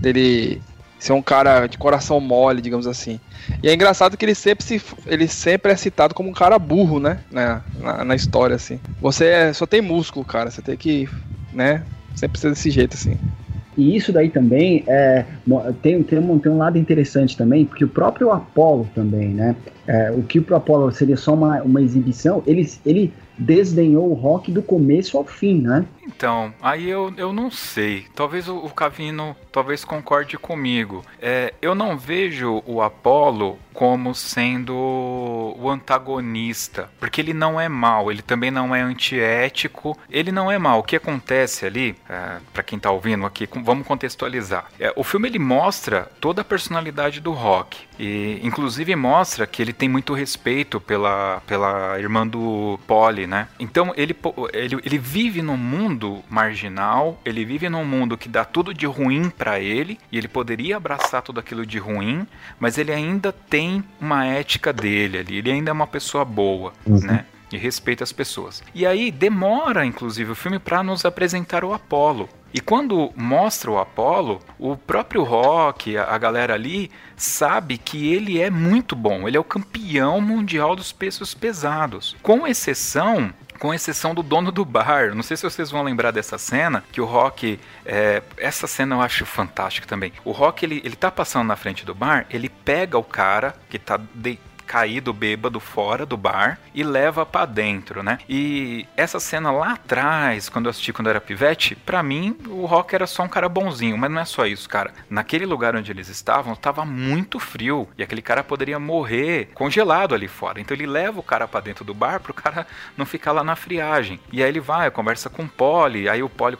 Dele ser um cara de coração mole, digamos assim. E é engraçado que ele sempre, se, ele sempre é citado como um cara burro, né? Na, na, na história, assim. Você é- só tem músculo, cara. Você tem que, né? Sempre ser desse jeito, assim. E isso daí também é, tem, tem, um, tem um lado interessante também, porque o próprio Apollo também, né? É, o que pro Apollo seria só uma, uma exibição, ele, ele desdenhou o rock do começo ao fim, né? Então, aí eu, eu não sei. Talvez o, o Cavino talvez concorde comigo. É, eu não vejo o Apollo como sendo o antagonista, porque ele não é mal, ele também não é antiético, ele não é mal. O que acontece ali, é, para quem tá ouvindo aqui, vamos contextualizar. É, o filme ele mostra toda a personalidade do Rock e inclusive mostra que ele tem muito respeito pela, pela irmã do Polly, né? Então ele, ele, ele vive num mundo marginal, ele vive num mundo que dá tudo de ruim pra ele e ele poderia abraçar tudo aquilo de ruim, mas ele ainda tem uma ética dele ali, ele ainda é uma pessoa boa, né? E respeita as pessoas. E aí demora, inclusive, o filme para nos apresentar o Apollo. E quando mostra o Apollo, o próprio Rock, a, galera ali, sabe que ele é muito bom. Ele é o campeão mundial dos pesos pesados. Com exceção com exceção do dono do bar. Não sei se vocês vão lembrar dessa cena, que o Rock. é, essa cena eu acho fantástica também. O Rock ele, ele tá passando na frente do bar, ele pega o cara que tá de- caído bêbado fora do bar e leva pra dentro, né? E essa cena lá atrás, quando eu assisti quando eu era pivete, pra mim o Rock era só um cara bonzinho, mas não é só isso, cara. Naquele lugar onde eles estavam, tava muito frio e aquele cara poderia morrer congelado ali fora. Então ele leva o cara pra dentro do bar pro cara não ficar lá na friagem. E aí ele vai, conversa com o Polly, aí o Polly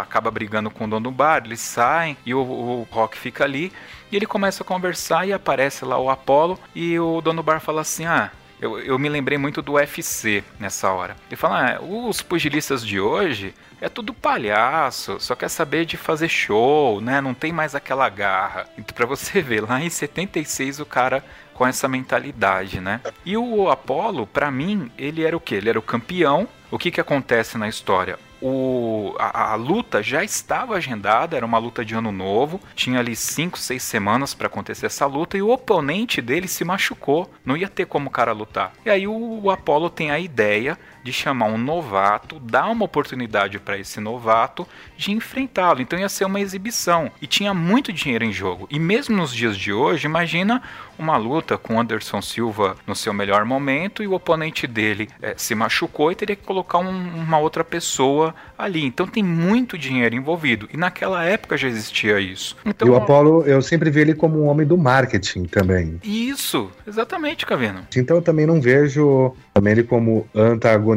acaba brigando com o dono do bar, eles saem e o, o Rock fica ali. E ele começa a conversar e aparece lá o Apollo e o dono do bar fala assim: Ah, eu, eu me lembrei muito do UFC nessa hora. Ele fala: ah, os pugilistas de hoje é tudo palhaço, só quer saber de fazer show, né? Não tem mais aquela garra. Então, pra você ver, lá em 76 o cara com essa mentalidade, né? E o Apollo, pra mim, ele era o quê? Ele era o campeão. O que que acontece na história? O, a, a luta já estava agendada, era uma luta de ano novo, tinha ali 5, 6 semanas para acontecer essa luta e o oponente dele se machucou, não ia ter como o cara lutar. E aí o, o Apollo tem a ideia de chamar um novato, dar uma oportunidade para esse novato de enfrentá-lo. Então ia ser uma exibição e tinha muito dinheiro em jogo. E mesmo nos dias de hoje, imagina uma luta com Anderson Silva no seu melhor momento e o oponente dele eh, se machucou e teria que colocar um- uma outra pessoa ali. Então tem muito dinheiro envolvido. E naquela época já existia isso. Então, e o Apollo, eu sempre vi ele como um homem do marketing também. Isso, exatamente, Cavino. Então eu também não vejo também ele como antagonista,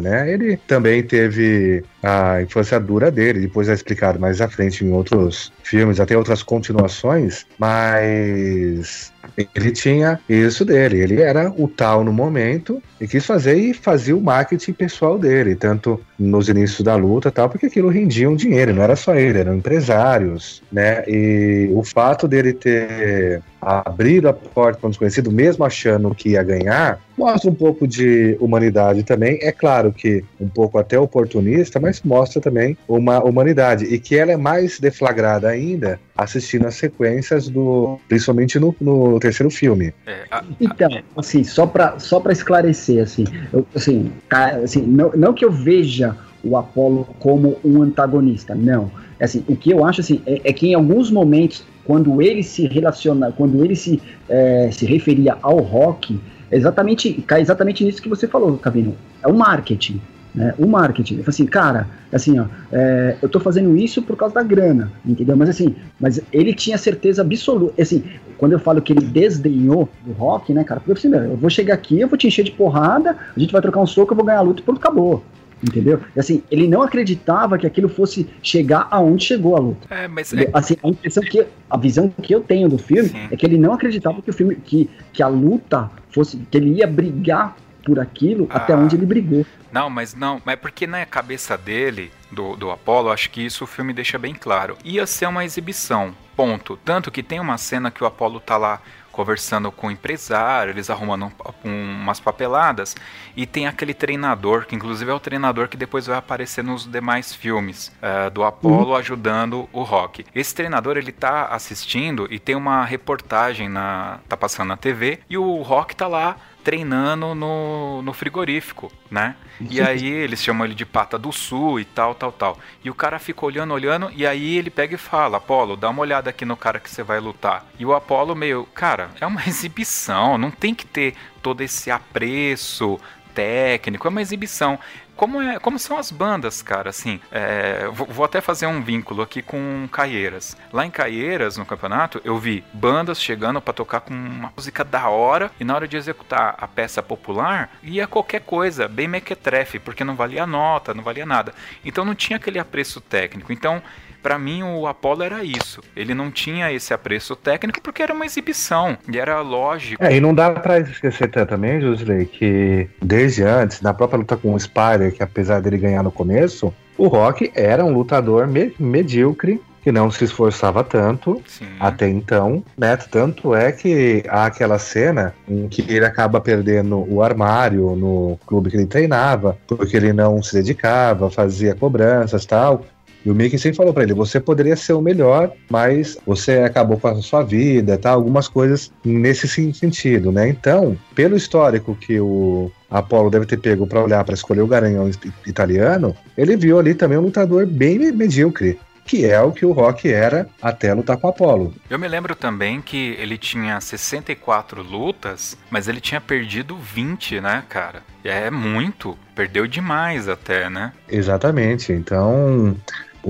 né? Ele também teve a infância dura dele, depois é explicado mais à frente em outros filmes, até outras continuações, mas ele tinha isso dele, ele era o tal no momento e quis fazer e fazia o marketing pessoal dele, tanto nos inícios da luta tal, porque aquilo rendia um dinheiro, não era só ele, eram empresários, né? E o fato dele ter abrido a porta para um desconhecido, mesmo achando que ia ganhar, mostra um pouco de humanidade também. É claro que um pouco até oportunista, mas mostra também uma humanidade. E que ela é mais deflagrada ainda assistindo as sequências do. principalmente no, no terceiro filme. É, a- Então, assim, só pra, só pra esclarecer, assim, eu, assim, ca- assim não, não que eu veja o Apollo como um antagonista, não. É Assim, o que eu acho assim, é, é que em alguns momentos, quando ele se relaciona, quando ele se, é, se referia ao rock, exatamente, cai exatamente nisso que você falou, Cavino. É o marketing. Né, o marketing, ele fala assim, cara, assim, ó, é, eu tô fazendo isso por causa da grana, entendeu? Mas assim, mas ele tinha certeza absoluta, assim, quando eu falo que ele desdenhou do rock, né, cara, porque assim, eu vou chegar aqui, eu vou te encher de porrada, a gente vai trocar um soco, eu vou ganhar a luta e pronto, acabou. Entendeu? Assim, ele não acreditava que aquilo fosse chegar aonde chegou a luta. É, mas Entendeu? Assim, a impressão que a visão que eu tenho do filme Sim. é que ele não acreditava que o filme que, que a luta fosse que ele ia brigar por aquilo até Ah. onde ele brigou. Não, mas não, mas porque na cabeça dele, do, do Apollo, acho que isso o filme deixa bem claro. Ia ser uma exibição, ponto. Tanto que tem uma cena que o Apollo tá lá conversando com o empresário, eles arrumando um- um- umas papeladas, e tem aquele treinador, que inclusive é o treinador que depois vai aparecer nos demais filmes eh, do Apollo ajudando o Rock. Esse treinador, ele tá assistindo e tem uma reportagem na. tá passando na TV, e o Rock tá lá treinando no, no frigorífico, né? E aí eles chamam ele de pata do sul e tal, tal, tal. E o cara fica olhando, olhando, e aí ele pega e fala, Apolo, dá uma olhada aqui no cara que você vai lutar. E o Apolo meio, cara, é uma exibição, não tem que ter todo esse apreço técnico, é uma exibição. Como, é, como são as bandas, cara, assim, é, vou, vou até fazer um vínculo aqui com Caieiras. Lá em Caieiras, no campeonato, eu vi bandas chegando pra tocar com uma música da hora e na hora de executar a peça popular, ia qualquer coisa, bem mequetrefe, porque não valia nota, não valia nada. Então não tinha aquele apreço técnico. Então, Pra mim, o Apollo era isso. Ele não tinha esse apreço técnico porque era uma exibição. E era lógico. É, e não dá pra esquecer também, Josley, que desde antes, na própria luta com o Spider, que apesar dele ganhar no começo, o Rock era um lutador me- medíocre, que não se esforçava tanto Sim. até então, né? Tanto é que há aquela cena em que ele acaba perdendo o armário no clube que ele treinava, porque ele não se dedicava, fazia cobranças tal. E o Mickey sempre falou pra ele: você poderia ser o melhor, mas você acabou com a sua vida, tá? Algumas coisas nesse sen- sentido, né? Então, pelo histórico que o Apollo deve ter pego pra olhar pra escolher o garanhão italiano, ele viu ali também um lutador bem me- medíocre. Que é o que o Rock era até lutar com o Apollo. Eu me lembro também que ele tinha 64 lutas, mas ele tinha perdido 20, né, cara? É muito. Perdeu demais até, né? Exatamente. Então,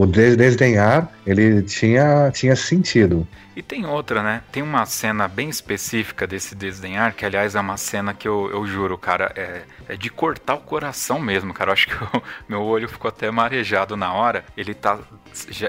o des- desdenhar, ele tinha, tinha sentido. E tem outra, né? Tem uma cena bem específica desse desdenhar, que aliás é uma cena que eu, eu juro, cara, é, é de cortar o coração mesmo, cara. Eu acho que meu olho ficou até marejado na hora. Ele tá.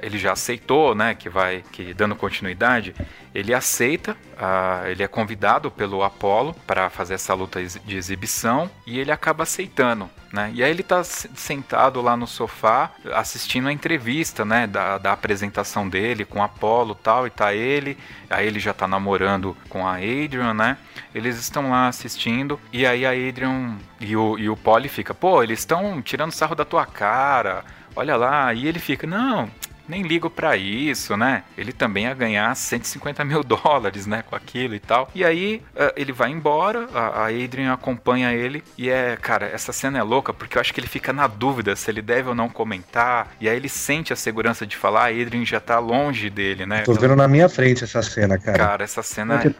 Ele já aceitou, né? Que vai. que dando continuidade, ele aceita, ah, ele é convidado pelo Apollo para fazer essa luta de exibição e ele acaba aceitando. Né? E aí ele tá se- sentado lá no sofá assistindo a entrevista, né, da, da apresentação dele com o Apollo e tal, e tá ele, aí ele já tá namorando com a Adrian, né? Eles estão lá assistindo e aí a Adrian e o, e o fica, pô, eles estão tirando sarro da tua cara. Olha lá, e ele fica, não, nem ligo pra isso, né? Ele também ia ganhar 150 mil dólares, né? Com aquilo e tal. E aí eh, ele vai embora, a, a Adrian acompanha ele. E é, cara, essa cena é louca porque eu acho que ele fica na dúvida se ele deve ou não comentar. E aí ele sente a segurança de falar, a Adrian já tá longe dele, né? Tô vendo na minha frente essa cena, cara. Cara, essa cena é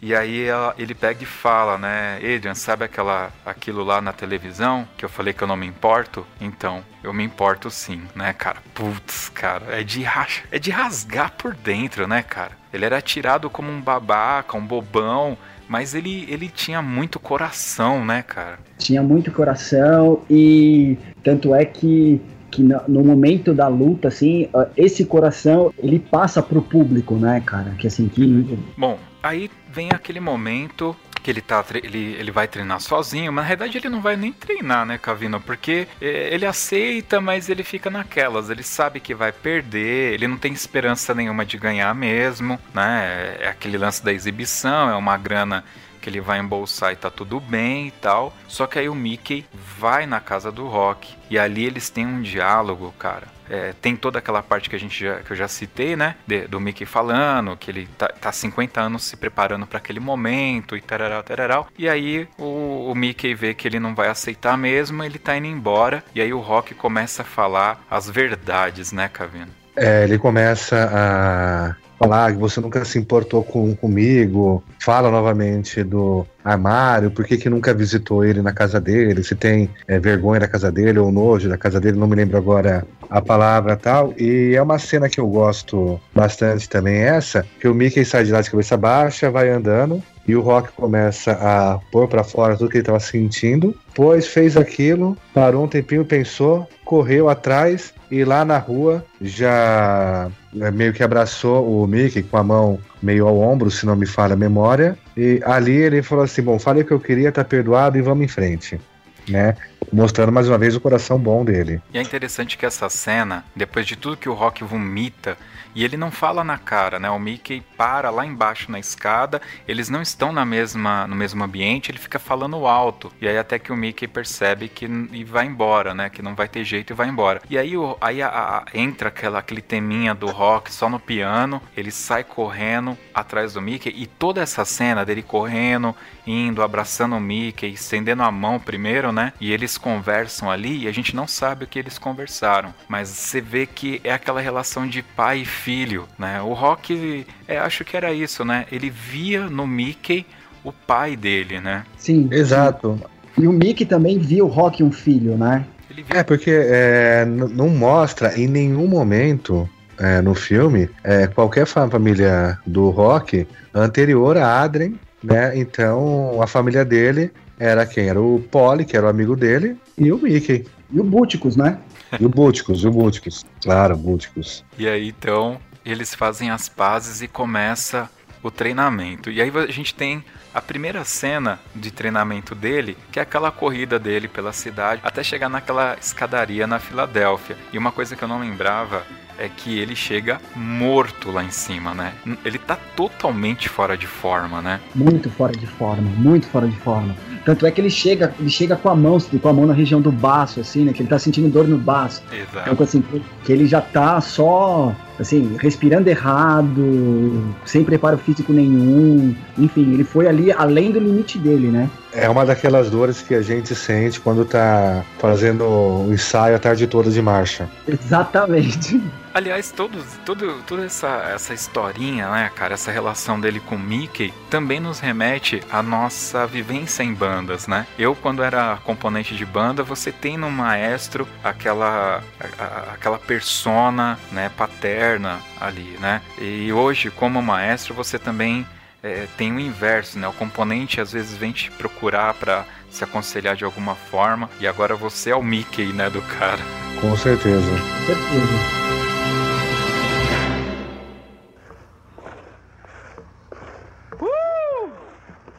e aí ela- ele pega e fala, né, Adrian, sabe aquela, aquilo lá na televisão que eu falei que eu não me importo? Então, eu me importo sim, né, cara? Putz, cara, é de, racha, é de rasgar por dentro, né, cara? Ele era tirado como um babaca, um bobão, mas ele, ele tinha muito coração, né, cara? Tinha muito coração e tanto é que, que no, momento da luta, assim, esse coração ele passa pro público, né, cara? Que assim, que Bom, aí vem aquele momento que ele tá ele, ele vai treinar sozinho, mas na verdade ele não vai nem treinar, né, Cavino? Porque eh, ele aceita, mas ele fica naquelas, ele sabe que vai perder, ele não tem esperança nenhuma de ganhar mesmo, né? É aquele lance da exibição, é uma grana que ele vai embolsar e tá tudo bem e tal. Só que aí o Mickey vai na casa do Rock e ali eles têm um diálogo, cara. É, tem toda aquela parte que a gente já, que eu já citei, né? de- do Mickey falando que ele tá, tá 50 anos se preparando para aquele momento e tararau, tararau. E aí o, o Mickey vê que ele não vai aceitar mesmo, ele tá indo embora. E aí o Rock começa a falar as verdades, né, Cavino? É, ele começa a falar que você nunca se importou com, comigo, fala novamente do armário, por que, que nunca visitou ele na casa dele, se tem é, vergonha da casa dele ou nojo da casa dele, não me lembro agora a palavra tal. E é uma cena que eu gosto bastante também, essa, que o Mickey sai de lá de cabeça baixa, vai andando, e o Rock começa a pôr pra fora tudo que ele tava sentindo. Pois fez aquilo, parou um tempinho, pensou, correu atrás e lá na rua já é, meio que abraçou o Mickey com a mão meio ao ombro, se não me falha a memória. E ali ele falou assim: Bom, falei o que eu queria, tá perdoado e vamos em frente. Né? Mostrando mais uma vez o coração bom dele. E é interessante que essa cena, depois de tudo que o Rock vomita, e ele não fala na cara, né? O Mickey para lá embaixo na escada, eles não estão na mesma, no mesmo ambiente, ele fica falando alto. E aí até que o Mickey percebe que e vai embora, né? Que não vai ter jeito e vai embora. E aí, o, aí a, a, entra aquela, aquele teminha do rock só no piano, ele sai correndo atrás do Mickey e toda essa cena dele correndo, indo, abraçando o Mickey, estendendo a mão primeiro, né? E eles conversam ali e a gente não sabe o que eles conversaram. Mas você vê que é aquela relação de pai e filho, né? O Rock, é, acho que era isso, né? Ele via no Mickey o pai dele, né? Sim. Exato. E o Mickey também via o Rock um filho, né? Ele via É, porque é, não mostra em nenhum momento é, no filme é, qualquer fa- família do Rock anterior a Adrien, né? Então a família dele era quem? Era o Polly, que era o amigo dele, e o Mickey. E o Búticos, né? E o Búticos, e o Búticos. Claro, Búticos. E aí então eles fazem as pazes e começa o treinamento. E aí a gente tem a primeira cena de treinamento dele, que é aquela corrida dele pela cidade até chegar naquela escadaria na Filadélfia. E uma coisa que eu não lembrava é que ele chega morto lá em cima, né? Ele tá totalmente fora de forma, né? Muito fora de forma, muito fora de forma. Tanto é que ele chega, ele chega com a mão, com a mão na região do baço, assim, né? Que ele tá sentindo dor no baço. Exato. Então, assim, que ele já tá só, assim, respirando errado, sem preparo físico nenhum. Enfim, ele foi ali além do limite dele, né? É uma daquelas dores que a gente sente quando tá fazendo o ensaio a tarde toda de marcha. Exatamente. Aliás, todos, todo, toda essa, essa historinha, né, cara, essa relação dele com o Mickey também nos remete à nossa vivência em bandas, né? Eu, quando era componente de banda, você tem no maestro aquela, a- a- aquela persona, né, paterna ali, né? E hoje, como maestro, você também é, tem o inverso, né? O componente às vezes vem te procurar para se aconselhar de alguma forma e agora você é o Mickey, né, do cara. Com certeza. Com certeza.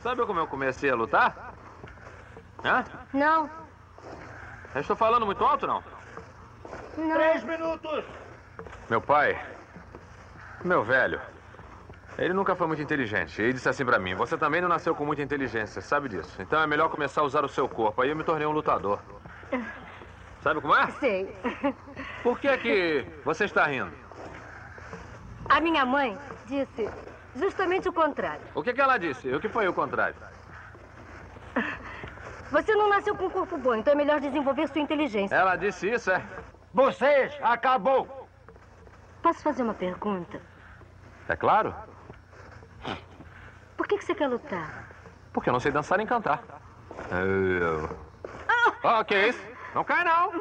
Sabe como eu comecei a lutar? Hã? Não, Eu estou falando muito alto, não? não. Três minutos! Meu pai, meu velho, ele nunca foi muito inteligente. Ele disse assim pra mim: Você também não nasceu com muita inteligência, sabe disso? Então é melhor começar a usar o seu corpo. Aí eu me tornei um lutador. Sabe como é? Sei. Por que que você está rindo? A minha mãe disse justamente o contrário. O que que ela disse? O que foi o contrário? Você não nasceu com um corpo bom, então é melhor desenvolver sua inteligência. Ela disse isso, é? Vocês, acabou! Posso fazer uma pergunta? É claro. Por que, que você quer lutar? Porque eu não sei dançar nem cantar. Eu... Oh, que isso? Não cai, não.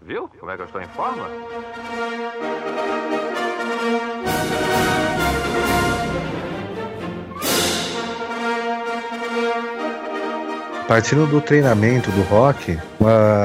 Viu como é que eu estou em forma? Partindo do treinamento do rock,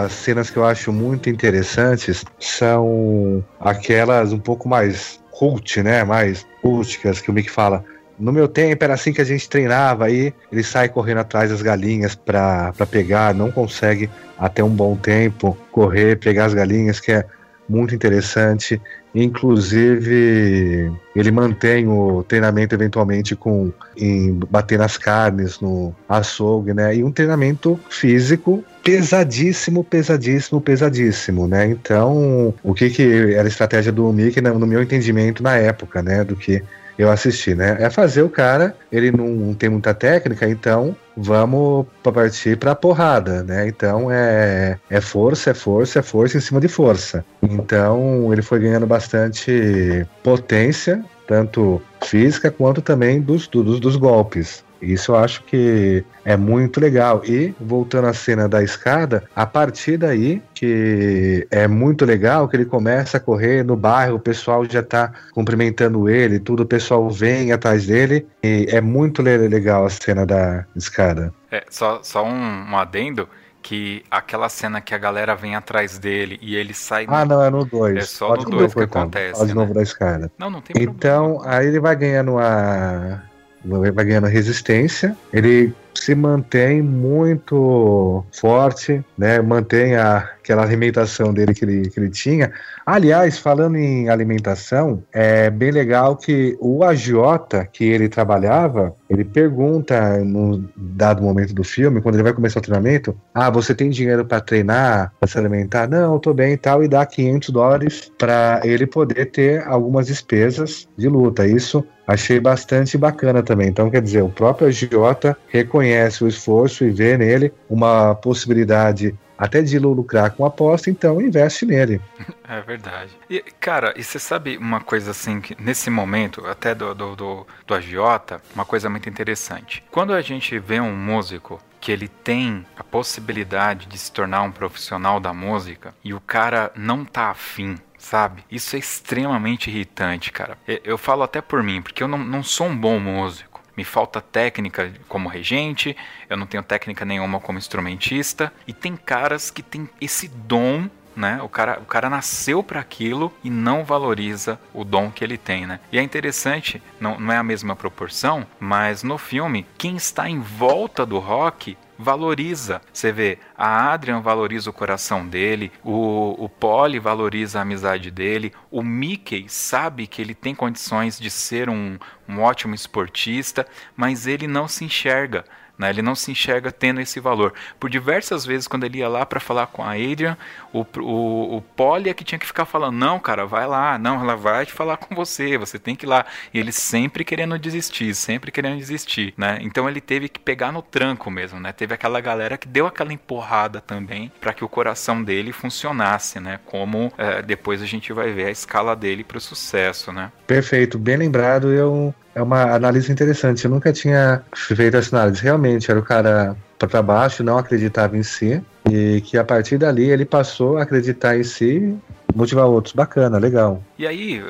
as cenas que eu acho muito interessantes são aquelas um pouco mais cult, né? Mais culticas, que o Mick fala. No meu tempo era assim que a gente treinava, aí ele sai correndo atrás das galinhas pra pegar, não consegue até um bom tempo correr, pegar as galinhas, que é muito interessante. Inclusive, ele mantém o treinamento eventualmente com em bater nas carnes no açougue, né? E um treinamento físico pesadíssimo, pesadíssimo, pesadíssimo, né? Então, o que que era a estratégia do Mickey, no no meu entendimento na época, né? Do que eu assisti, né? É fazer o cara, ele não tem muita técnica, então vamos partir pra porrada, né? Então é, é força, é força, é força em cima de força. Então ele foi ganhando bastante potência, tanto física quanto também dos, dos, dos golpes. Isso eu acho que é muito legal. E, voltando à cena da escada, a partir daí, que é muito legal, que ele começa a correr no bairro, o pessoal já tá cumprimentando ele, tudo, o pessoal vem atrás dele. E é muito le- legal a cena da escada. É, só, só um, um adendo que aquela cena que a galera vem atrás dele e ele sai. Ah, não, é no 2. É só no dois que acontece, Fala de né? novo da escada. Não, não tem Então, aí ele vai ganhando a. Vai ganhando resistência. Ele se mantém muito forte, né? Mantém a, aquela alimentação dele que ele, que ele tinha. Aliás, falando em alimentação, é bem legal que o agiota que ele trabalhava, ele pergunta num dado momento do filme, quando ele vai começar o treinamento, ah, você tem dinheiro para treinar, para se alimentar? Não, eu tô bem e tal, e dá 500 dólares para ele poder ter algumas despesas de luta. Isso achei bastante bacana também. Então, quer dizer, o próprio agiota reconhece o esforço e vê nele uma possibilidade até de lucrar com aposta, então investe nele. É verdade. E, cara, e você sabe uma coisa assim, que nesse momento, até do, do, do, do agiota, uma coisa muito interessante. Quando a gente vê um músico que ele tem a possibilidade de se tornar um profissional da música e o cara não tá afim sabe? Isso é extremamente irritante, cara. Eu, eu falo até por mim, porque eu não, não sou um bom músico. Me falta técnica como regente, eu não tenho técnica nenhuma como instrumentista. E tem caras que têm esse dom né? O cara, o cara nasceu para aquilo e não valoriza o dom que ele tem, né? E é interessante, não, não é a mesma proporção, mas no filme, quem está em volta do rock valoriza. Você vê, a Adrian valoriza o coração dele, o, o Polly valoriza a amizade dele, o Mickey sabe que ele tem condições de ser um, um ótimo esportista, mas ele não se enxerga. Né? Ele não se enxerga tendo esse valor. Por diversas vezes, quando ele ia lá para falar com a Adrian, o, o, o Polly é que tinha que ficar falando: não, cara, vai lá, não, ela vai te falar com você, você tem que ir lá. E ele sempre querendo desistir, sempre querendo desistir. Né? Então ele teve que pegar no tranco mesmo. Né? Teve aquela galera que deu aquela empurrada também para que o coração dele funcionasse, né? como é, depois a gente vai ver a escala dele para o sucesso. Né? Perfeito, bem lembrado. Eu é uma análise interessante. Eu nunca tinha feito essa análise. Realmente, era o cara para baixo, não acreditava em si, e que a partir dali ele passou a acreditar em si, motivar outros. Bacana, legal. E aí,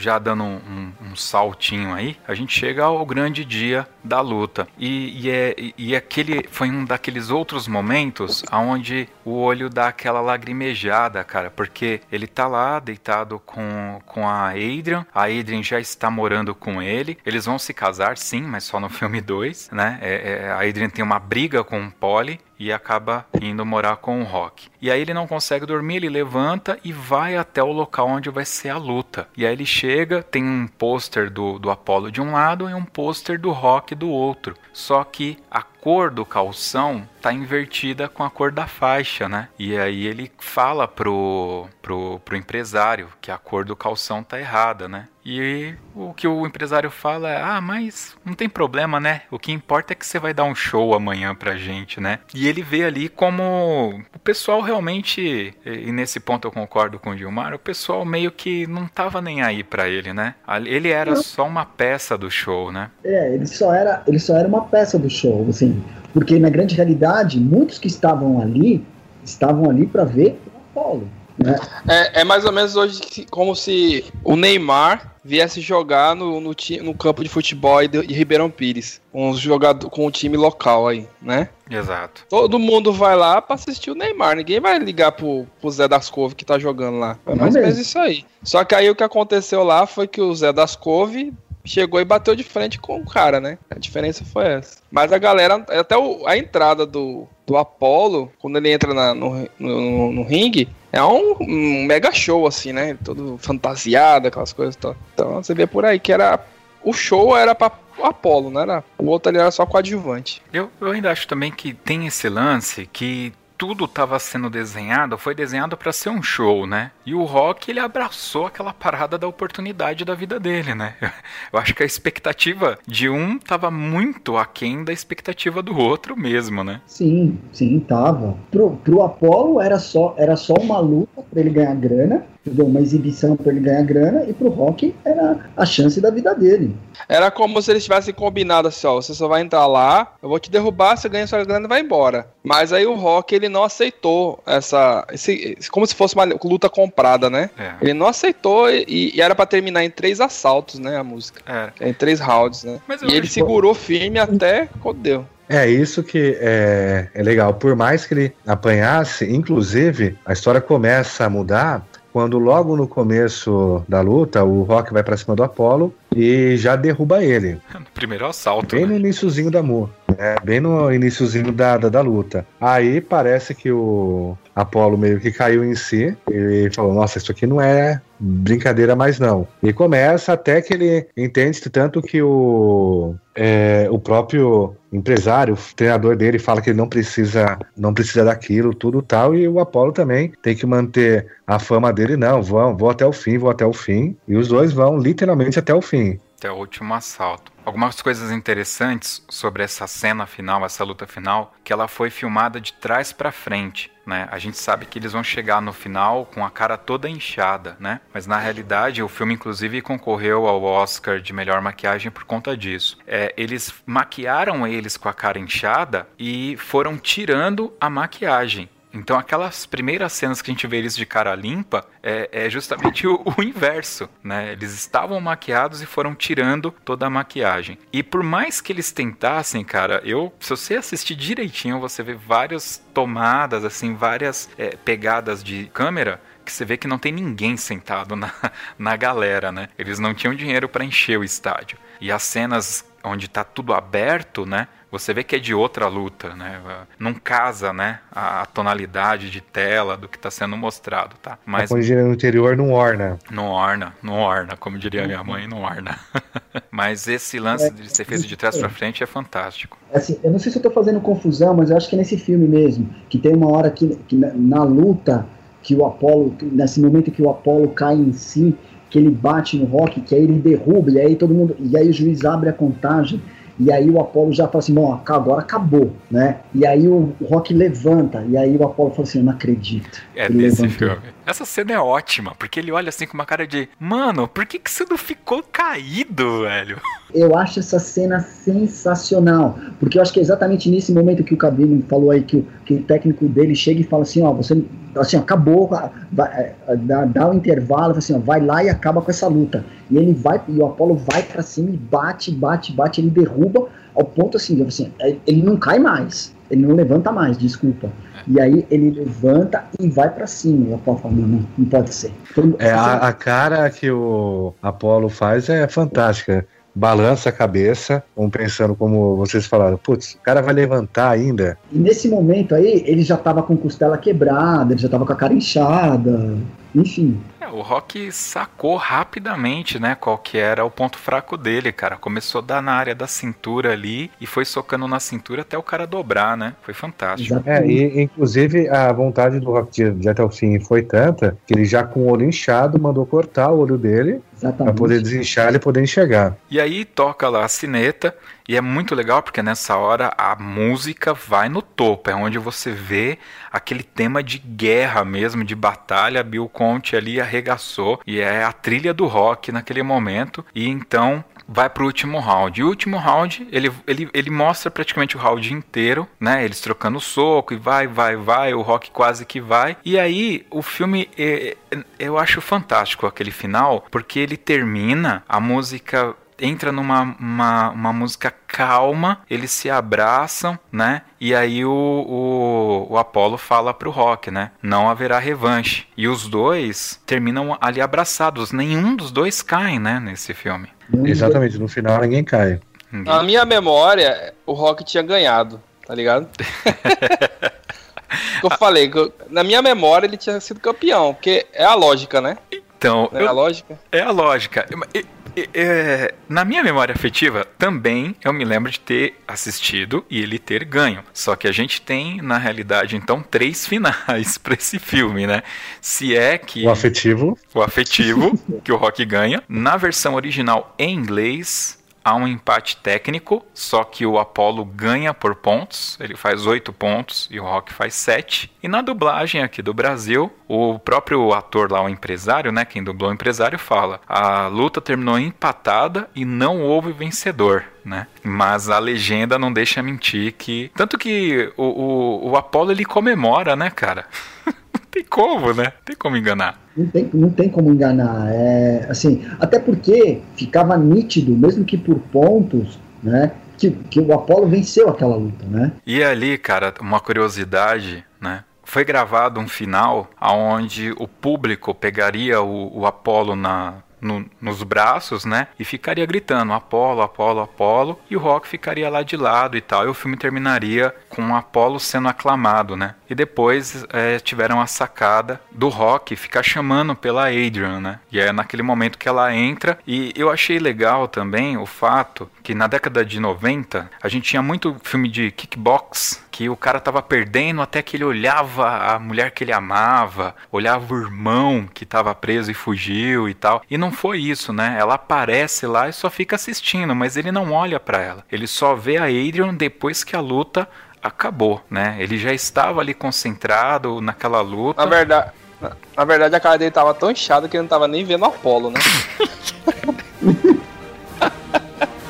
já dando um, um, um, saltinho aí, a gente chega ao grande dia da luta. E, e, é, e aquele foi um daqueles outros momentos onde o olho dá aquela lagrimejada, cara, porque ele tá lá deitado com, com a Adrian, a Adrian já está morando com ele, eles vão se casar sim, mas só no filme 2, né? É, é, a Adrian tem uma briga com o Polly, e acaba indo morar com o Rock. E aí ele não consegue dormir, ele levanta e vai até o local onde vai ser a luta. E aí ele chega, tem um pôster do, do Apollo de um lado e um pôster do Rock do outro. Só que a cor do calção tá invertida com a cor da faixa, né? E aí ele fala pro, pro, pro empresário que a cor do calção tá errada, né? E o que o empresário fala é: ah, mas não tem problema, né? O que importa é que você vai dar um show amanhã pra gente, né? E ele vê ali como o pessoal realmente, e nesse ponto eu concordo com o Gilmar, o pessoal meio que não tava nem aí pra ele, né? Ele era só uma peça do show, né? É, ele só era, ele só era uma peça do show, assim. Porque na grande realidade, muitos que estavam ali estavam ali para ver o Apolo. Né? É, é, mais ou menos hoje como se o Neymar viesse jogar no, no, no campo de futebol de, de Ribeirão Pires, com, jogador, com o time local aí, né? Exato. Todo mundo vai lá pra assistir o Neymar, ninguém vai ligar pro, pro Zé das Couve que tá jogando lá. É mais ou menos isso aí. Só que aí o que aconteceu lá foi que o Zé das Couve chegou e bateu de frente com o cara, né? A diferença foi essa. Mas a galera, até o, a entrada do, do Apollo, quando ele entra na, no, no, no, ringue, é um, um, mega show, assim, né? Todo fantasiado, aquelas coisas. Tal. Então você vê por aí que era. O show era pra o Apollo, era? O outro ali era só coadjuvante. Eu, eu ainda acho também que tem esse lance que tudo estava sendo desenhado, foi desenhado para ser um show, né? E o Rock ele abraçou aquela parada da oportunidade da vida dele, né? Eu acho que a expectativa de um tava muito aquém da expectativa do outro mesmo, né? Sim, sim, tava. Pro, pro Apollo era só, era só uma luta para ele ganhar grana entendeu? uma exibição para ele ganhar grana e pro Rock era a chance da vida dele. Era como se eles tivessem combinado assim, ó, você só vai entrar lá, eu vou te derrubar, você ganha sua grana e vai embora. Mas aí o Rock, ele não aceitou essa, esse, como se fosse uma luta comprada, né? É. Ele não aceitou e, e era pra terminar em três assaltos, né, a música. Era. Em três rounds, né? Mas E ele segurou firme até quando deu. É isso que é, é legal. Por mais que ele apanhasse, inclusive, a história começa a mudar quando logo no começo da luta o Rock vai pra cima do Apollo e já derruba ele. Primeiro assalto. Bem né? no iníciozinho da mu, né? Bem no iníciozinho da, da, da luta. Aí parece que o Apollo meio que caiu em si e falou: Nossa, isso aqui não é brincadeira mais não. E começa até que ele entende tanto que o, é, o próprio empresário, o treinador dele, fala que ele não precisa, não precisa daquilo, tudo tal, e o Apollo também tem que manter a fama dele, não, vão, vou até o fim, vou até o fim, e os dois vão literalmente até o fim. Até o último assalto. Algumas coisas interessantes sobre essa cena final, essa luta final, que ela foi filmada de trás pra frente, né? A gente sabe que eles vão chegar no final com a cara toda inchada, né? Mas na realidade o filme inclusive concorreu ao Oscar de melhor maquiagem por conta disso. É, eles maquiaram eles com a cara inchada e foram tirando a maquiagem. Então aquelas primeiras cenas que a gente vê eles de cara limpa é, é justamente o, o inverso, né? Eles estavam maquiados e foram tirando toda a maquiagem. E por mais que eles tentassem, cara, eu, se você assistir direitinho, você vê várias tomadas, assim, várias é, pegadas de câmera que você vê que não tem ninguém sentado na, na galera, né? Eles não tinham dinheiro para encher o estádio. E as cenas onde tá tudo aberto, né? Você vê que é de outra luta, né? Não casa, né? A, a tonalidade de tela do que está sendo mostrado, tá? Mas quando gira no interior não orna. não orna, não orna, como diria minha mãe, não orna. Mas esse lance de ser feito de trás para frente é fantástico. Assim, eu não sei se eu tô fazendo confusão, mas eu acho que é nesse filme mesmo, que tem uma hora que, que na, na luta, que o Apolo, nesse momento que o Apolo cai em si, que ele bate no Rock, que aí ele derruba, e aí todo mundo, e aí o juiz abre a contagem, e aí o Apolo já fala assim, bom, agora acabou, né? E aí o, o Rock levanta, e aí o Apolo fala assim, eu não acredito. É Ele desse levantou. filme. Essa cena é ótima, porque ele olha assim com uma cara de, mano, por que, que você não ficou caído, velho? Eu acho essa cena sensacional, porque eu acho que é exatamente nesse momento que o Cabrini falou aí que o, que o técnico dele chega e fala assim, ó, você assim, ó, acabou, é, dá, dá um intervalo, assim, ó, vai lá e acaba com essa luta. E ele vai, e o Apolo vai pra cima e bate, bate, bate, ele derruba ao ponto assim, assim, ele não cai mais, ele não levanta mais, desculpa. E aí ele levanta e vai pra cima. E o Apolo fala, não, não, não pode ser. Foi- É, a, a cara que o Apolo faz é fantástica. Balança a cabeça, vão pensando como vocês falaram, putz, o cara vai levantar ainda. E nesse momento aí, ele já tava com costela quebrada, ele já tava com a cara inchada, enfim. O Rock sacou rapidamente, né, qual que era o ponto fraco dele, cara. Começou a dar na área da cintura ali e foi socando na cintura até o cara dobrar, né? Foi fantástico. É, e inclusive a vontade do Rock de, de até o fim foi tanta que ele já com o olho inchado mandou cortar o olho dele pra Exatamente. poder desinchar e poder enxergar. E aí toca lá a sineta e é muito legal porque nessa hora a música vai no topo, é onde você vê aquele tema de guerra mesmo, de batalha. Bill Conte ali arregaçou e é a trilha do rock naquele momento. E então vai pro último round. E o último round, ele, ele, ele mostra praticamente o round inteiro, né? Eles trocando soco e vai, vai, vai, o rock quase que vai. E aí o filme, é, é, eu acho fantástico aquele final, porque ele termina, a música entra numa uma, uma música calma, eles se abraçam, né? E aí o, o, o Apollo fala pro Rock, né? Não haverá revanche. E os dois terminam ali abraçados. Nenhum dos dois cai, né? Nesse filme. Exatamente, no final ninguém cai. Na minha memória, o Rock tinha ganhado, tá ligado? eu falei, eu- na minha memória ele tinha sido campeão, porque é a lógica, né? Então, é a lógica? É a lógica. E- e- é, na minha memória afetiva, também eu me lembro de ter assistido e ele ter ganho. Só que a gente tem, na realidade, então, três finais pra esse filme, né? Se é que. O afetivo. O afetivo, que o Rock ganha. Na versão original em inglês, há um empate técnico, só que o Apollo ganha por pontos, ele faz 8 pontos e o Rock faz 7. E na dublagem aqui do Brasil, o próprio ator lá, o empresário, né, quem dublou o empresário, fala: a luta terminou empatada e não houve vencedor. Né? Mas a legenda não deixa mentir que. Tanto que o, o, o Apollo ele comemora, né, cara? tem como, né? Tem como enganar. Não tem, não tem como enganar. É, assim, até porque ficava nítido, mesmo que por pontos, né? Que, que o Apollo venceu aquela luta, né? E ali, cara, uma curiosidade, né? Foi gravado um final onde o público pegaria o, o Apollo na, no, nos braços, né? E ficaria gritando Apolo, Apolo, Apolo, e o Rock ficaria lá de lado e tal. E o filme terminaria com Apolo sendo aclamado, né? E depois é, tiveram a sacada do Rock ficar chamando pela Adrian, né? E é naquele momento que ela entra. E eu achei legal também o fato que na década de 90 a gente tinha muito filme de kickbox que o cara tava perdendo até que ele olhava a mulher que ele amava, olhava o irmão que tava preso e fugiu e tal. E não foi isso, né? Ela aparece lá e só fica assistindo, mas ele não olha para ela. Ele só vê a Adrian depois que a luta acabou, né? Ele já estava ali concentrado naquela luta. Na verdade, na, na verdade a cara dele tava tão inchada que ele não tava nem vendo o Apolo, né?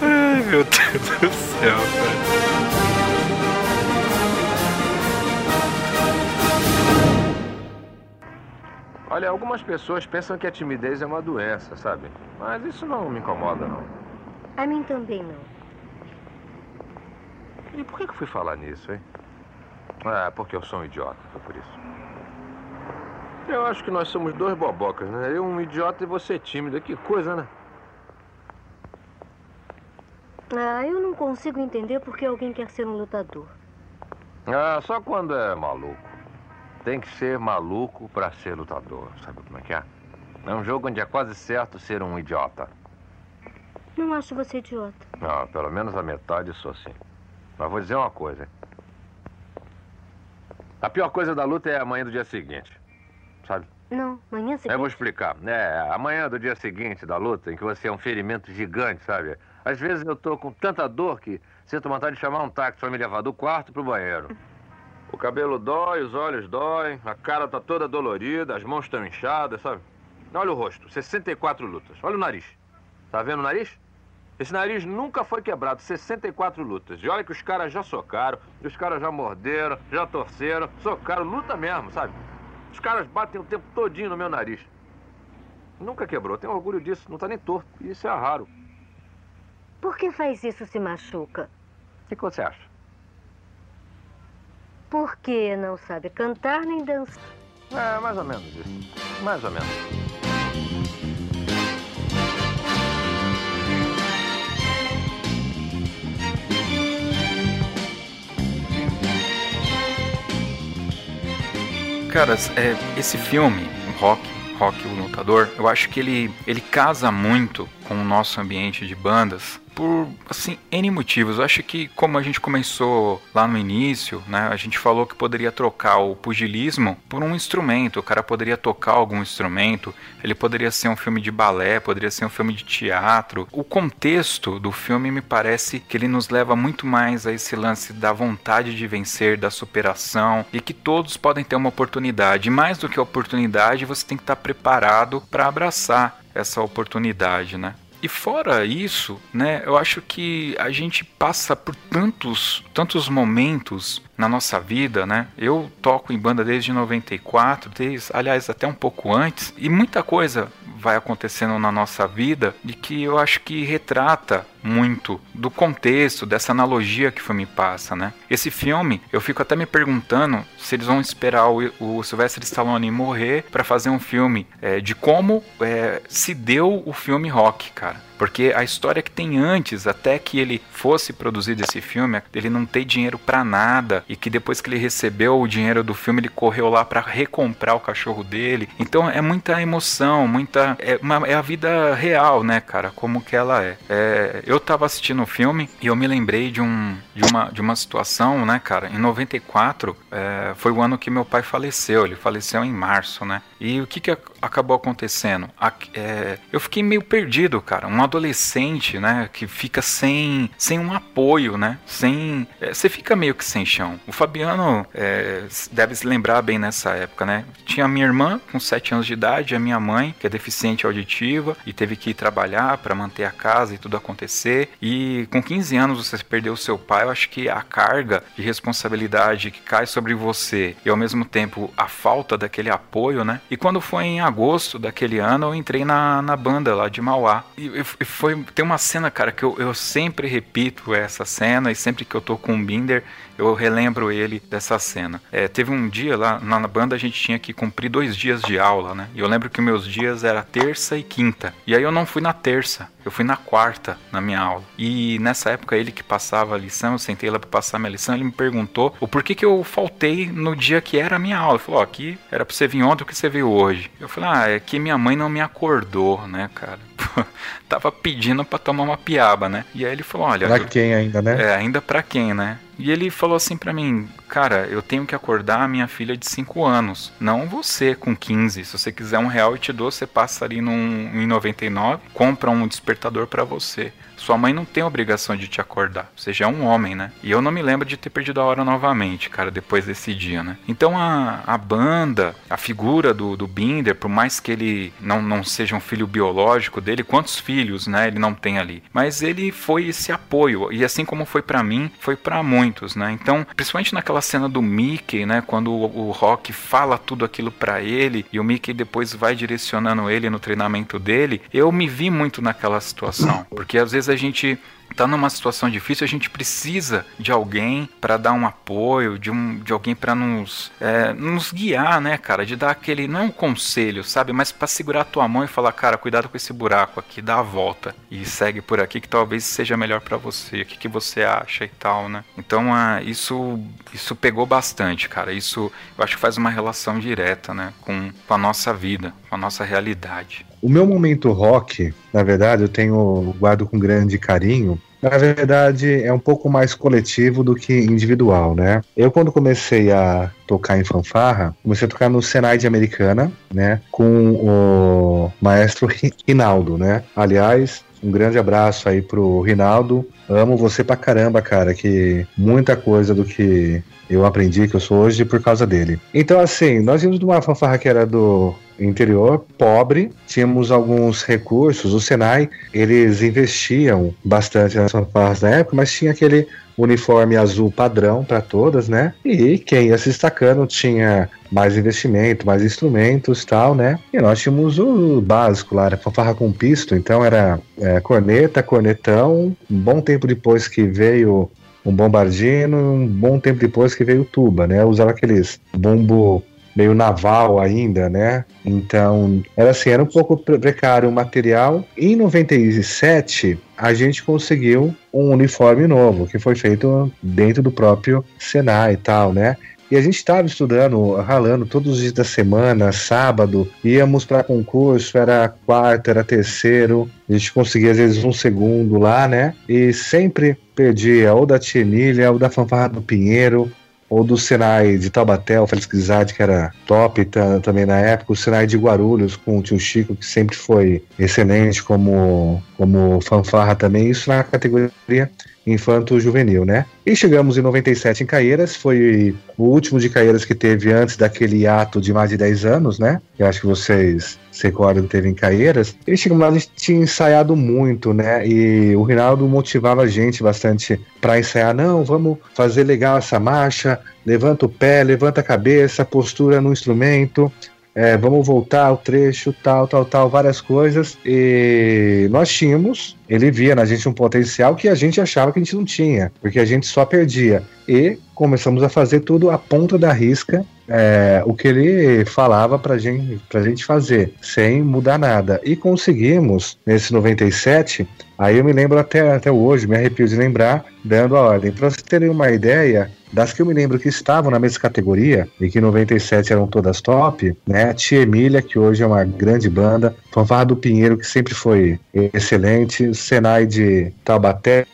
Ai, meu Deus do céu, velho. Olha, algumas pessoas pensam que a timidez é uma doença, sabe? Mas isso não me incomoda, não. A mim também não. E por que eu fui falar nisso, hein? Ah, porque eu sou um idiota, foi por isso. Eu acho que nós somos dois bobocas, né? Eu um idiota e você tímida. Que coisa, né? Ah, eu não consigo entender por que alguém quer ser um lutador. Ah, só quando é maluco. Tem que ser maluco pra ser lutador. Sabe como é que é? É um jogo onde é quase certo ser um idiota. Não acho você idiota. Não, pelo menos a metade sou sim. Mas vou dizer uma coisa. A pior coisa da luta é amanhã do dia seguinte. Sabe? Não, amanhã você. Eu vou explicar. É, amanhã do dia seguinte da luta, em que você é um ferimento gigante, sabe? Às vezes eu tô com tanta dor que sinto vontade de chamar um táxi pra me levar do quarto pro banheiro. O cabelo dói, os olhos doem, a cara tá toda dolorida, as mãos estão inchadas, sabe? Olha o rosto, 64 lutas. Olha o nariz. Tá vendo o nariz? Esse nariz nunca foi quebrado, 64 lutas. E olha que os caras já socaram, os caras já morderam, já torceram, socaram, luta mesmo, sabe? Os caras batem o tempo todinho no meu nariz. Nunca quebrou, tenho orgulho disso, não tá nem torto. Isso é raro. Por que faz isso se machuca? O que, que você acha? Porque não sabe cantar nem dançar. É, mais ou menos isso. Mais ou menos. Caras, é, esse filme, Rock, Rock o Lutador, eu acho que ele, ele casa muito com o nosso ambiente de bandas por, assim, N motivos. Eu acho que, como a gente começou lá no início, né, a gente falou que poderia trocar o pugilismo por um instrumento. O cara poderia tocar algum instrumento, ele poderia ser um filme de balé, poderia ser um filme de teatro. O contexto do filme me parece que ele nos leva muito mais a esse lance da vontade de vencer, da superação e que todos podem ter uma oportunidade. Mais do que a oportunidade, você tem que estar preparado para abraçar essa oportunidade, né? E fora isso, né, eu acho que a gente passa por tantos, tantos momentos na nossa vida, né? Eu toco em banda desde 94, desde, aliás, até um pouco antes, e muita coisa vai acontecendo na nossa vida e que eu acho que retrata muito do contexto, dessa analogia que o filme passa, né? Esse filme, eu fico até me perguntando se eles vão esperar o, o Sylvester Stallone morrer para fazer um filme é, de como é, se deu o filme Rock, cara. Porque a história que tem antes, até que ele fosse produzido esse filme, ele não ter dinheiro para nada e que depois que ele recebeu o dinheiro do filme, ele correu lá para recomprar o cachorro dele. Então é muita emoção, muita é, uma, é a vida real, né, cara? Como que ela é. é eu tava assistindo o filme e eu me lembrei de, um, de, uma, de uma situação, né, cara? Em 94 é, foi o ano que meu pai faleceu. Ele faleceu em março, né? E o que, que acabou acontecendo? É, eu fiquei meio perdido, cara. Um adolescente, né, que fica sem, sem um apoio, né? Sem. É, você fica meio que sem chão. O Fabiano é, deve se lembrar bem nessa época, né? Tinha minha irmã com 7 anos de idade, a minha mãe, que é deficiente auditiva, e teve que ir trabalhar para manter a casa e tudo acontecer. E com 15 anos você perdeu seu pai, eu acho que a carga de responsabilidade que cai sobre você e ao mesmo tempo a falta daquele apoio, né? E quando foi em agosto daquele ano, eu entrei na, na banda lá de Mauá. E, e foi tem uma cena, cara, que eu, eu sempre repito essa cena e sempre que eu tô com o Binder, eu relembro ele dessa cena. É, teve um dia lá na banda a gente tinha que cumprir dois dias de aula, né? E eu lembro que meus dias era terça e quinta. E aí eu não fui na terça, eu fui na quarta na minha aula. E nessa época ele que passava a lição, eu sentei lá para passar minha lição, ele me perguntou o porquê que eu faltei no dia que era a minha aula. Ele falou: ó, aqui era para você vir ontem, o que você veio hoje? Eu falei: ah, é que minha mãe não me acordou, né, cara? Tava pedindo para tomar uma piaba, né? E aí ele falou: olha. Pra quem ainda, né? É, ainda pra quem, né? E ele falou assim para mim, cara, eu tenho que acordar a minha filha de 5 anos, não você com 15. Se você quiser um real eu te dou, você passa ali num, em 99, compra um despertador para você. Sua mãe não tem obrigação de te acordar. Você já é um homem, né? E eu não me lembro de ter perdido a hora novamente, cara, depois desse dia, né? Então a, a banda, a figura do, do Binder, por mais que ele não, não seja um filho biológico dele, quantos filhos, né, ele não tem ali? Mas ele foi esse apoio. E assim como foi para mim, foi para muitos, né? Então, principalmente naquela cena do Mickey, né? Quando o, o Rock fala tudo aquilo para ele e o Mickey depois vai direcionando ele no treinamento dele, eu me vi muito naquela situação. Porque às vezes a gente está numa situação difícil, a gente precisa de alguém para dar um apoio, de, um, de alguém para nos, é, nos guiar, né, cara? De dar aquele, não é um conselho, sabe? Mas para segurar a tua mão e falar, cara, cuidado com esse buraco aqui, dá a volta e segue por aqui que talvez seja melhor para você. O que, que você acha e tal, né? Então, isso, isso pegou bastante, cara. Isso eu acho que faz uma relação direta, né, com, com a nossa vida, com a nossa realidade. O meu momento rock, na verdade, eu tenho guardo com grande carinho. Na verdade, é um pouco mais coletivo do que individual, né? Eu, quando comecei a tocar em fanfarra, comecei a tocar no Senai de Americana, né? Com o maestro Rinaldo, né? Aliás, um grande abraço aí pro Rinaldo. Amo você pra caramba, cara, que muita coisa do que eu aprendi que eu sou hoje por causa dele. Então, assim, nós vimos de uma fanfarra que era do interior pobre, tínhamos alguns recursos. O Senai, eles investiam bastante nas fanfarras na época, mas tinha aquele uniforme azul padrão para todas, né? E quem ia se destacando tinha mais investimento, mais instrumentos tal, né? E nós tínhamos o básico lá, era fanfarra com pisto, então era é, corneta, cornetão. Um bom tempo depois que veio um bombardino, um bom tempo depois que veio o tuba, né? Usava aqueles bumbo meio naval ainda, né? Então, era assim, era um pouco precário o material. Em 97, a gente conseguiu um uniforme novo, que foi feito dentro do próprio Senai e tal, né? E a gente estava estudando, ralando todos os dias da semana, sábado, íamos para concurso, era quarta, era terceiro, a gente conseguia às vezes um segundo lá, né? E sempre perdia ou da Tienilha ou da Fanfarra do Pinheiro, ou do Senai de Taubaté, o Félix que era top também na época, o Senai de Guarulhos com o tio Chico, que sempre foi excelente como, como fanfarra também, isso na categoria infanto-juvenil, né? E chegamos em 97 em Caieiras, foi o último de Caieiras que teve antes daquele ato de mais de 10 anos, né? Eu acho que vocês se recordam que teve em Caieiras. E chegamos lá, a gente tinha ensaiado muito, né? E o Rinaldo motivava a gente bastante para ensaiar. Não, vamos fazer legal essa marcha, levanta o pé, levanta a cabeça, postura no instrumento, é, vamos voltar ao trecho, tal, tal, tal, várias coisas. E nós tínhamos, ele via na gente um potencial que a gente achava que a gente não tinha, porque a gente só perdia. E começamos a fazer tudo a ponta da risca, é, o que ele falava pra gente, pra gente fazer, sem mudar nada. E conseguimos, nesse 97, aí eu me lembro até, até hoje, me arrepio de lembrar, dando a ordem. Para vocês terem uma ideia, das que eu me lembro que estavam na mesma categoria e que em 97 eram todas top, né? Tia Emília, que hoje é uma grande banda, Fanfarra do Pinheiro, que sempre foi excelente, Senai de Taubaté,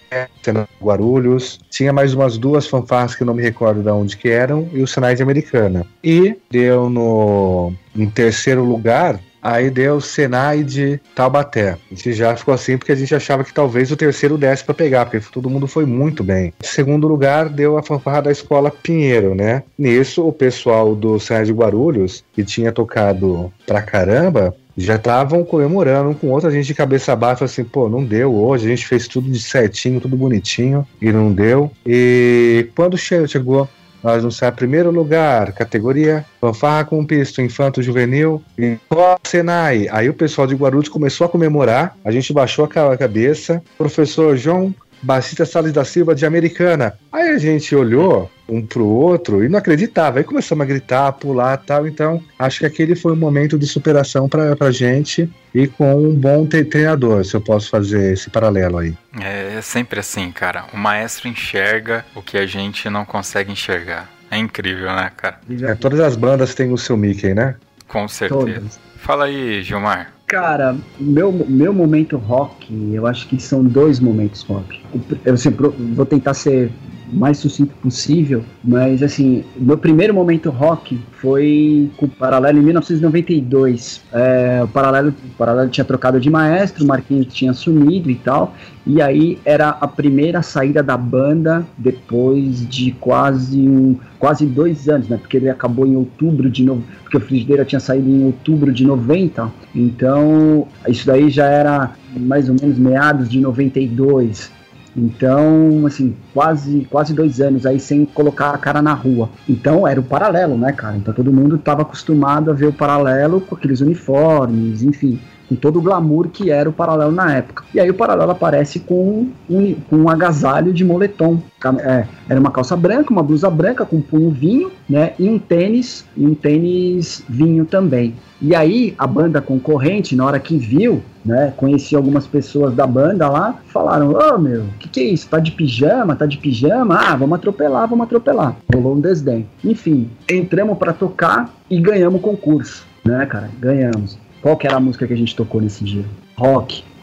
Senai de Guarulhos, tinha mais umas duas fanfarras que não me recordo de onde que eram, e o Senai de Americana. E deu no em terceiro lugar Aí deu Senai de Taubaté. A gente já ficou assim porque a gente achava que talvez o terceiro desse para pegar, porque todo mundo foi muito bem. Em segundo lugar, deu a fanfarra da escola Pinheiro, né? Nisso, o pessoal do Senai de Guarulhos, que tinha tocado pra caramba, já estavam comemorando com outra gente de cabeça baixa, assim, pô, não deu hoje, a gente fez tudo de certinho, tudo bonitinho, e não deu. E quando chegou nós não sabemos primeiro lugar, categoria fanfarra com pisto, infanto juvenil e Senai. Aí o pessoal de Guarulhos começou a comemorar, a gente baixou a cabeça. Professor João Batista Salles da Silva de Americana. Aí a gente olhou um pro outro e não acreditava. Aí começamos a gritar, pular tal. Então, acho que aquele foi um momento de superação pra, pra gente e com um bom treinador, se eu posso fazer esse paralelo aí. É, é sempre assim, cara. O maestro enxerga o que a gente não consegue enxergar. É incrível, né, cara? É, todas as bandas têm o seu Mickey, né? Com certeza. Todas. Fala aí, Gilmar. Cara, meu, meu momento rock, eu acho que são dois momentos rock. Eu sempre vou tentar ser mais sucinto possível, mas assim, meu primeiro momento rock foi com o Paralelo em 1992. É, o, Paralelo, o Paralelo tinha trocado de maestro, o Marquinhos tinha sumido e tal, e aí era a primeira saída da banda depois de quase um, quase dois anos, né? Porque ele acabou em outubro de novo, porque o Frigideira tinha saído em outubro de 90, então isso daí já era mais ou menos meados de 92. Então, assim, quase, quase dois anos aí sem colocar a cara na rua. Então era o paralelo, né, cara? Então todo mundo estava acostumado a ver o paralelo com aqueles uniformes, enfim com todo o glamour que era o Paralelo na época. E aí o Paralelo aparece com um, com um agasalho de moletom. É, era uma calça branca, uma blusa branca com um punho vinho, né? E um tênis, e um tênis vinho também. E aí a banda concorrente, na hora que viu, né, conheci algumas pessoas da banda lá, falaram: Ô oh, meu, que que é isso? Tá de pijama? Tá de pijama? Ah, vamos atropelar, vamos atropelar. Rolou um desdém. Enfim, entramos para tocar e ganhamos o concurso, né, cara? Ganhamos. Qual que era a música que a gente tocou nesse dia? Rock.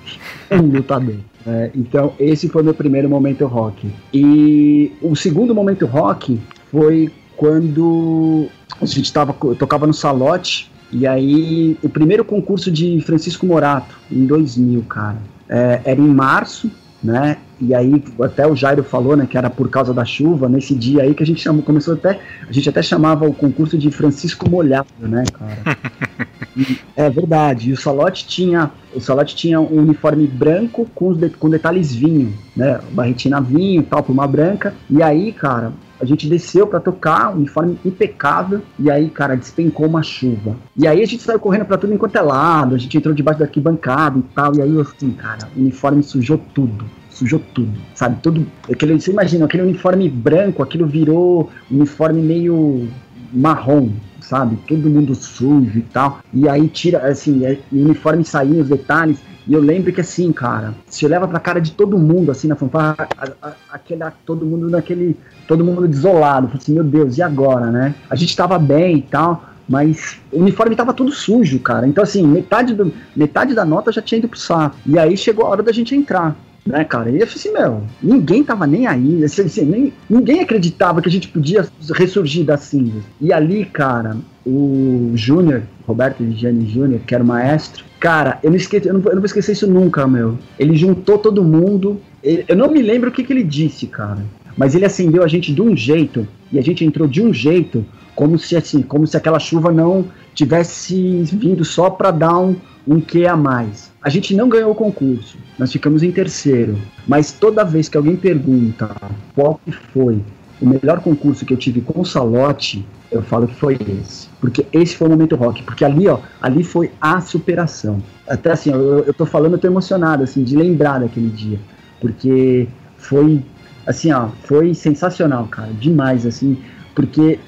Um lutador. É, então, esse foi meu primeiro momento rock. E o segundo momento rock foi quando a gente tava, tocava no Salote, e aí o primeiro concurso de Francisco Morato, em 2000, cara. É, era em março, né? E aí até o Jairo falou, né, que era por causa da chuva, nesse dia aí que a gente chamou, começou até, a gente até chamava o concurso de Francisco Molhado, né, cara? É verdade. E o Salote tinha, o Salote tinha um uniforme branco com, de, com detalhes vinho, né? Barretina vinho, tal, pluma branca. E aí, cara, a gente desceu para tocar, uniforme impecável, e aí, cara, despencou uma chuva. E aí a gente saiu correndo para tudo enquanto é lado, a gente entrou debaixo da arquibancada e tal, e aí, assim, cara, o uniforme sujou tudo sujou tudo, sabe? Tudo. Aquele, você imagina, aquele uniforme branco, aquilo virou uniforme meio marrom, sabe? Todo mundo sujo e tal. E aí tira, assim, é, uniforme saindo, os detalhes. E eu lembro que assim, cara, se leva pra cara de todo mundo, assim, na fanfarra, aquele, todo mundo naquele. Todo mundo desolado. Assim, meu Deus, e agora, né? A gente tava bem e tal. Mas o uniforme tava tudo sujo, cara. Então, assim, metade, do, metade da nota já tinha ido pro saco. E aí chegou a hora da gente entrar né, cara? E assim, meu, ninguém tava nem aí, assim, assim, nem, ninguém acreditava que a gente podia ressurgir das cinzas. E ali, cara, o Júnior, Roberto Vigiani Júnior, que era o maestro, cara, eu não, esqueci, eu, não, eu não vou esquecer isso nunca, meu. Ele juntou todo mundo, ele, eu não me lembro o que, que ele disse, cara, mas ele acendeu a gente de um jeito, e a gente entrou de um jeito, como se assim, como se aquela chuva não tivesse vindo só para dar um, um que a mais. A gente não ganhou o concurso, nós ficamos em terceiro. Mas toda vez que alguém pergunta qual que foi o melhor concurso que eu tive com o Salote, eu falo que foi esse. Porque esse foi o momento rock. Porque ali, ó, ali foi a superação. Até assim, eu, eu tô falando, eu tô emocionado, assim, de lembrar daquele dia. Porque foi, assim, ó, foi sensacional, cara. Demais, assim porque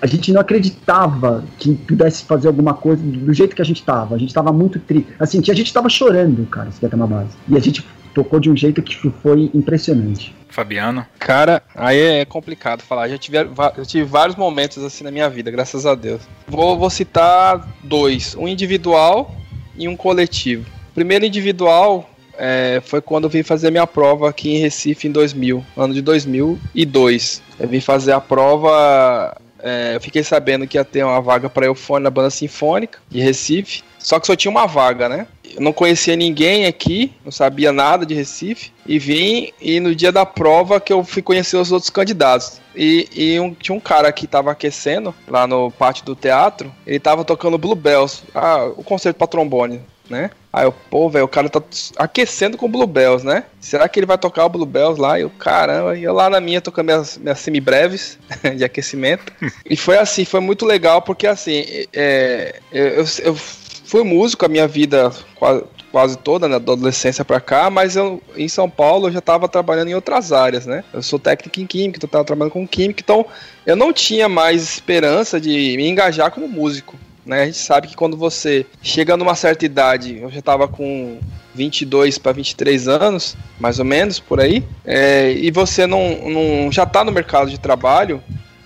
a gente não acreditava que pudesse fazer alguma coisa do jeito que a gente estava. A gente estava muito triste. Assim, a gente estava chorando, cara, se uma base. E a gente tocou de um jeito que foi impressionante. Fabiano. Cara, aí é complicado falar. Já tive, eu tive vários momentos assim na minha vida, graças a Deus. Vou, vou citar dois: um individual e um coletivo. O primeiro individual é, foi quando eu vim fazer minha prova aqui em Recife em 2000, ano de 2002. Eu vim fazer a prova. É, eu fiquei sabendo que ia ter uma vaga para eufone na banda sinfônica de Recife. Só que só tinha uma vaga, né? Eu não conhecia ninguém aqui, não sabia nada de Recife. E vim, e no dia da prova que eu fui conhecer os outros candidatos. E, e um- tinha um cara que tava aquecendo lá no pátio do teatro. Ele tava tocando Bluebells, ah, o concerto pra trombone, né? Aí eu, pô, velho, o cara tá aquecendo com Bluebells, né? Será que ele vai tocar o Bluebells lá? E eu, caramba, e eu lá na minha tocando minhas, minhas semibreves de aquecimento. e foi assim, foi muito legal, porque assim, é, eu, eu fui músico a minha vida quase, quase toda, né, da adolescência pra cá, mas eu em São Paulo eu já tava trabalhando em outras áreas, né? Eu sou técnico em química, então eu tava trabalhando com química, então eu não tinha mais esperança de me engajar como músico. Né? A gente sabe que quando você chega numa certa idade, eu já tava com 22 para 23 anos, mais ou menos por aí, é, e você não, não já tá no mercado de trabalho,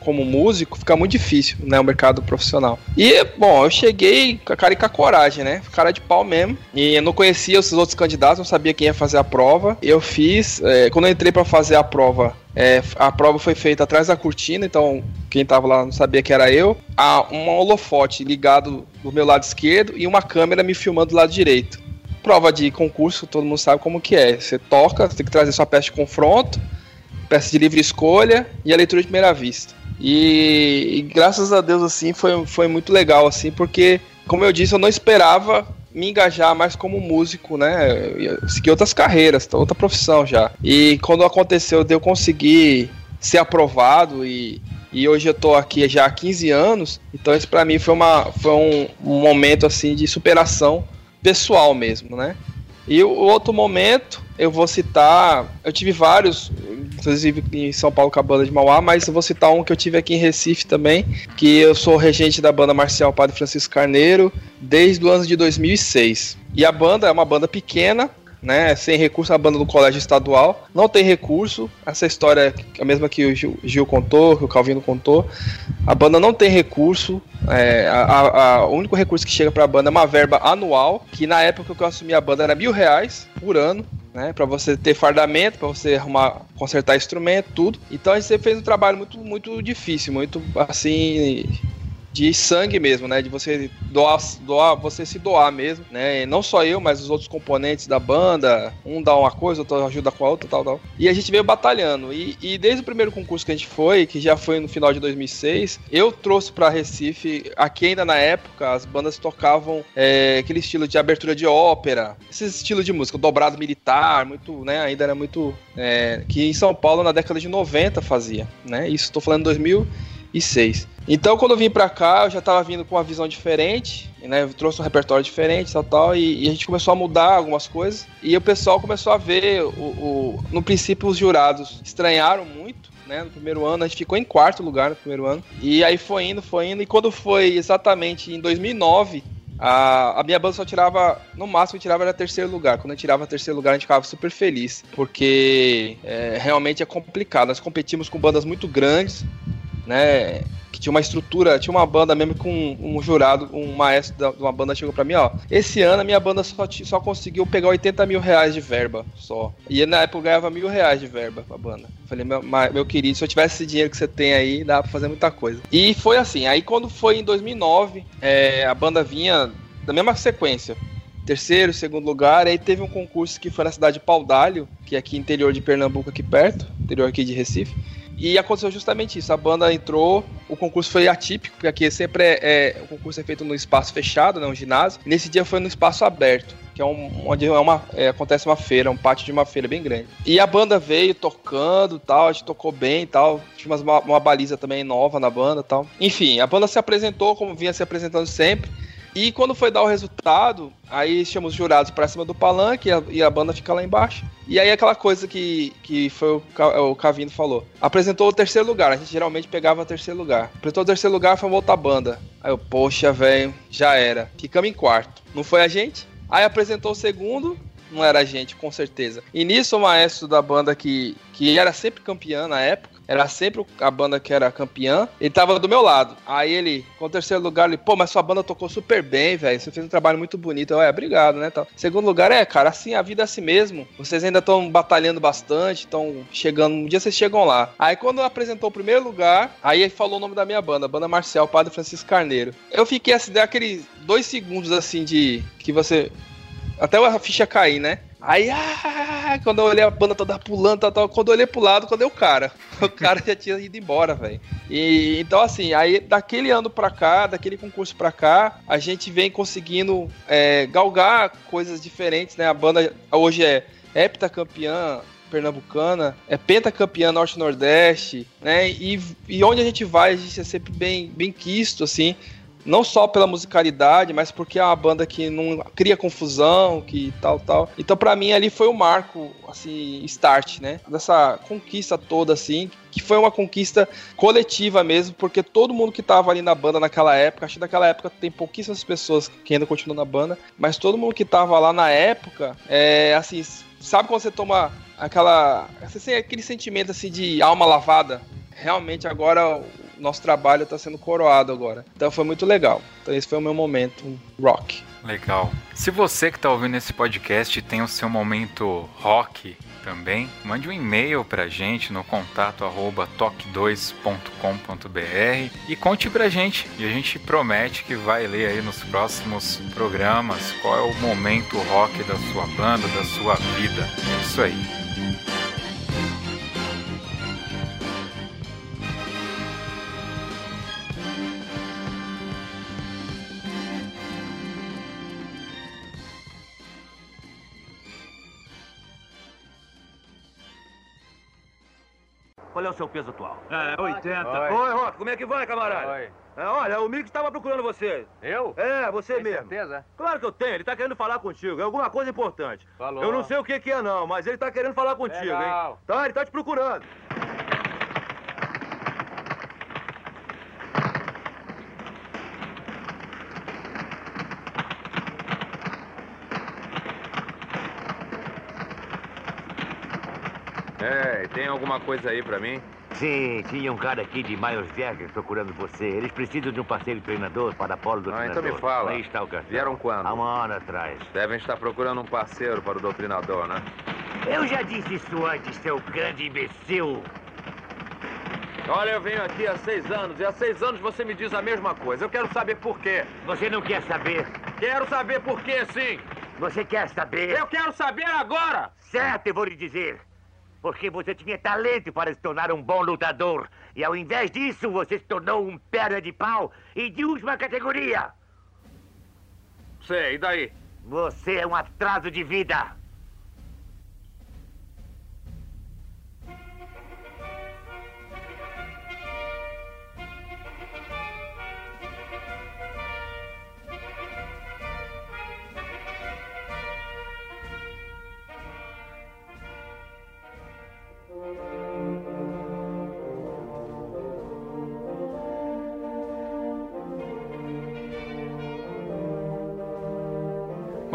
como músico, fica muito difícil, né? O mercado profissional. E, bom, eu cheguei com a cara e com a coragem, né? Cara de pau mesmo. E eu não conhecia os outros candidatos, não sabia quem ia fazer a prova. Eu fiz, é, quando eu entrei para fazer a prova, é, a prova foi feita atrás da cortina, então quem tava lá não sabia que era eu. Há um holofote ligado do meu lado esquerdo e uma câmera me filmando do lado direito. Prova de concurso, todo mundo sabe como que é. Você toca, você tem que trazer sua peça de confronto, peça de livre escolha e a leitura de primeira vista. E, e, graças a Deus, assim, foi, foi muito legal, assim, porque, como eu disse, eu não esperava me engajar mais como músico, né? Eu segui outras carreiras, outra profissão já. E quando aconteceu de eu conseguir ser aprovado e, e hoje eu tô aqui já há 15 anos, então isso para mim foi, uma, foi um, um momento, assim, de superação pessoal mesmo, né? E o outro momento, eu vou citar. Eu tive vários, inclusive em São Paulo com a banda de Mauá, mas eu vou citar um que eu tive aqui em Recife também, que eu sou regente da banda marcial Padre Francisco Carneiro desde o ano de 2006. E a banda é uma banda pequena, né, sem recurso, a banda do colégio estadual, não tem recurso, essa história é a mesma que o Gil, Gil contou, que o Calvino contou, a banda não tem recurso, é, a, a, a, o único recurso que chega para a banda é uma verba anual, que na época que eu assumi a banda era mil reais por ano, né, para você ter fardamento, para você arrumar, consertar instrumento, tudo. Então a gente fez um trabalho muito, muito difícil, muito assim de sangue mesmo, né? De você doar, doar, você se doar mesmo, né? E não só eu, mas os outros componentes da banda, um dá uma coisa, outro ajuda com a outra, tal, tal. E a gente veio batalhando. E, e desde o primeiro concurso que a gente foi, que já foi no final de 2006, eu trouxe para Recife, aqui ainda na época, as bandas tocavam é, aquele estilo de abertura de ópera, esse estilo de música, dobrado militar, muito, né? Ainda era muito. É, que em São Paulo na década de 90 fazia, né? Isso estou falando 2006. Então, quando eu vim pra cá, eu já tava vindo com uma visão diferente, né? Eu trouxe um repertório diferente, tal, tal, e, e, a gente começou a mudar algumas coisas. E o pessoal começou a ver, o, o, no princípio, os jurados estranharam muito, né? No primeiro ano, a gente ficou em quarto lugar no primeiro ano. E aí foi indo, foi indo, e quando foi exatamente em 2009, a, a, minha banda só tirava, no máximo, tirava era terceiro lugar. Quando eu tirava terceiro lugar, a gente ficava super feliz, porque é, realmente é complicado. Nós competimos com bandas muito grandes, né? Que tinha uma estrutura, tinha uma banda mesmo com um, jurado, um maestro de uma banda chegou pra mim, ó. Esse ano a minha banda só, só conseguiu pegar 80 mil reais de verba só. E na época eu ganhava mil reais de verba pra banda. Falei, meu, meu querido, se eu tivesse esse dinheiro que você tem aí, dá pra fazer muita coisa. E foi assim, aí quando foi em 2009, é, a banda vinha da mesma sequência terceiro, segundo lugar. Aí teve um concurso que foi na cidade de Paudalho, que é aqui interior de Pernambuco, aqui perto, interior aqui de Recife. E aconteceu justamente isso. A banda entrou, o concurso foi atípico, porque aqui sempre é, é o concurso é feito no espaço fechado, né, um ginásio. Nesse dia foi no espaço aberto, que é um, onde é uma, é, acontece uma feira, um pátio de uma feira bem grande. E a banda veio tocando, tal, a gente tocou bem tal. Tinha uma, uma baliza também nova na banda, tal. Enfim, a banda se apresentou como vinha se apresentando sempre. E quando foi dar o resultado, aí chamamos os jurados para cima do palanque e a, e a, banda fica lá embaixo. E aí aquela coisa que, que foi o, o Cavino falou. Apresentou o terceiro lugar, a gente geralmente pegava o terceiro lugar. Apresentou o terceiro lugar, foi uma outra banda. Aí eu, poxa, velho, já era. Ficamos em quarto. Não foi a gente? Aí apresentou o segundo, não era a gente, com certeza. E nisso o maestro da banda que, que era sempre campeão na época, era sempre a banda que era campeã. Ele tava do meu lado. Aí ele, com o terceiro lugar, ele, pô, mas sua banda tocou super bem, velho. Você fez um trabalho muito bonito. Eu, é, obrigado, né? Tal. Segundo lugar, é, cara, assim, a vida é assim mesmo. Vocês ainda estão batalhando bastante, estão chegando. Um dia vocês chegam lá. Aí quando apresentou o primeiro lugar, aí ele falou o nome da minha banda, banda Marcial, Padre Francisco Carneiro. Eu fiquei assim, deu aqueles dois segundos assim de. que você. Até a ficha cair, né? Aí, ah, quando eu olhei a banda toda pulando, tal, tal, quando eu olhei pro lado, quando eu o cara. O cara já tinha ido embora, velho. E então, assim, aí daquele ano pra cá, daquele concurso pra cá, a gente vem conseguindo é, galgar coisas diferentes, né? A banda hoje é heptacampeã pernambucana, é pentacampeã norte-nordeste, né? E, e onde a gente vai, a gente é sempre bem, bem quisto, assim não só pela musicalidade, mas porque é uma banda que não cria confusão, que tal, tal. Então, para mim, ali foi o marco, assim, start, né? Dessa conquista toda, assim, que foi uma conquista coletiva mesmo, porque todo mundo que tava ali na banda naquela época, acho que naquela época tem pouquíssimas pessoas que ainda continuam na banda, mas todo mundo que tava lá na época, é, assim, sabe quando você toma aquela, assim, aquele sentimento, assim, de alma lavada? Realmente agora nosso trabalho está sendo coroado agora. Então foi muito legal. Então esse foi o meu momento rock. Legal. Se você que está ouvindo esse podcast tem o seu momento rock também, mande um e-mail pra gente no contato arroba toque2.com.br e conte pra gente. E a gente promete que vai ler aí nos próximos programas qual é o momento rock da sua banda, da sua vida. É isso aí. Qual é o seu peso atual? É, 80. Oi, Oi Rock, como é que vai, camarada? Oi. É, olha, o Mick estava procurando você. Eu? É, você Tem mesmo. certeza? Claro que eu tenho, ele tá querendo falar contigo. É alguma coisa importante. Falou. Eu não sei o que, que é, não, mas ele tá querendo falar contigo, Legal. hein? Tá, ele tá te procurando. É, tem alguma coisa aí pra mim? Sim, tinha um cara aqui de Myers Berger procurando você. Eles precisam de um parceiro treinador para Polo do Ah, então me fala. Aí está o cartão. Vieram quando? Há uma hora atrás. Devem estar procurando um parceiro para o doutrinador, né? Eu já disse isso antes, seu grande imbecil. Olha, eu venho aqui há seis anos e há seis anos você me diz a mesma coisa. Eu quero saber por quê. Você não quer saber? Quero saber por quê, sim. Você quer saber? Eu quero saber agora. Certo, eu vou lhe dizer. Porque você tinha talento para se tornar um bom lutador. E ao invés disso, você se tornou um perna de pau e de última categoria. Sei, e daí? Você é um atraso de vida.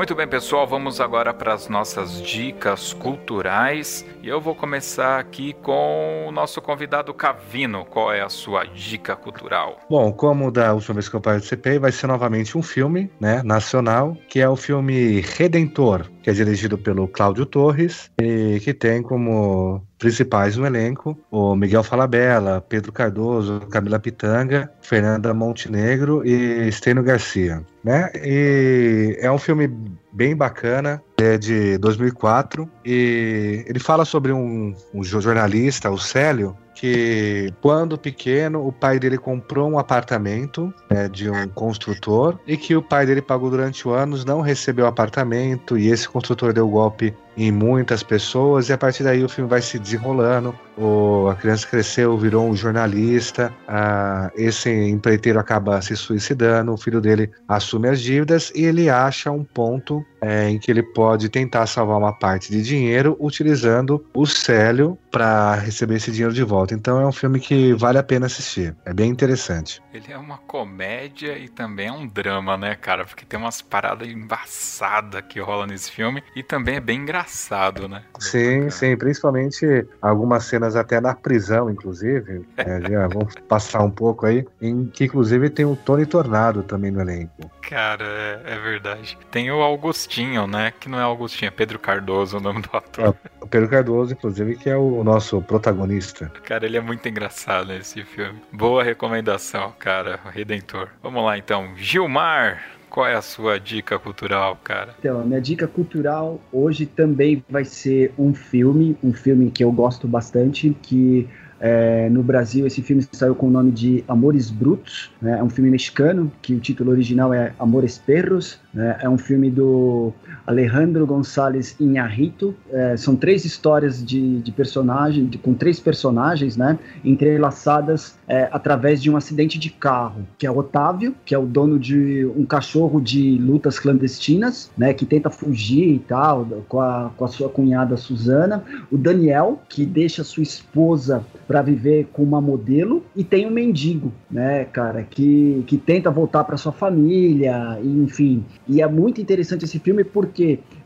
Muito bem, pessoal, vamos agora para as nossas dicas culturais. E eu vou começar aqui com o nosso convidado Cavino. Qual é a sua dica cultural? Bom, como da última vez que eu participei, vai ser novamente um filme, né, nacional, que é o filme Redentor, que é dirigido pelo Cláudio Torres e que tem como principais no elenco o Miguel Falabella, Pedro Cardoso, Camila Pitanga, Fernanda Montenegro e Steno Garcia, né? E é um filme bem bacana, é de 2004 e ele fala sobre um, um jornalista, o Célio, que quando pequeno o pai dele comprou um apartamento né, de um construtor e que o pai dele pagou durante anos, não recebeu o apartamento e esse construtor deu golpe em muitas pessoas e a partir daí o filme vai se desenrolando. O, a criança cresceu, virou um jornalista. A, esse empreiteiro acaba se suicidando. O filho dele assume as dívidas e ele acha um ponto é, em que ele pode tentar salvar uma parte de dinheiro utilizando o Célio para receber esse dinheiro de volta. Então é um filme que vale a pena assistir. É bem interessante. Ele é uma comédia e também é um drama, né, cara? Porque tem umas paradas embaçadas que rola nesse filme e também é bem engraçado, né? Sim, sim, principalmente algumas cenas até na prisão, inclusive. É, já vamos passar um pouco aí, em que inclusive tem o Tony Tornado também no elenco. Cara, é, é verdade. Tem o Augustinho, né? Que não é Augustinho, é Pedro Cardoso o nome do ator. O Pedro Cardoso, inclusive, que é o nosso protagonista. Cara, ele é muito engraçado nesse filme. Boa recomendação, cara. Redentor. Vamos lá então. Gilmar, qual é a sua dica cultural, cara? Então, a minha dica cultural hoje também vai ser um filme, um filme que eu gosto bastante, que é, no Brasil, esse filme saiu com o nome de Amores Brutos. Né? É um filme mexicano, que o título original é Amores Perros. Né? É um filme do Alejandro González Iñárritu. É, são três histórias de, de personagem, de, com três personagens, né? entrelaçadas é, através de um acidente de carro, que é o Otávio, que é o dono de um cachorro de lutas clandestinas, né? que tenta fugir e tal, com a, com a sua cunhada Suzana. O Daniel, que deixa sua esposa para viver com uma modelo e tem um mendigo, né, cara, que, que tenta voltar para sua família, enfim. E é muito interessante esse filme porque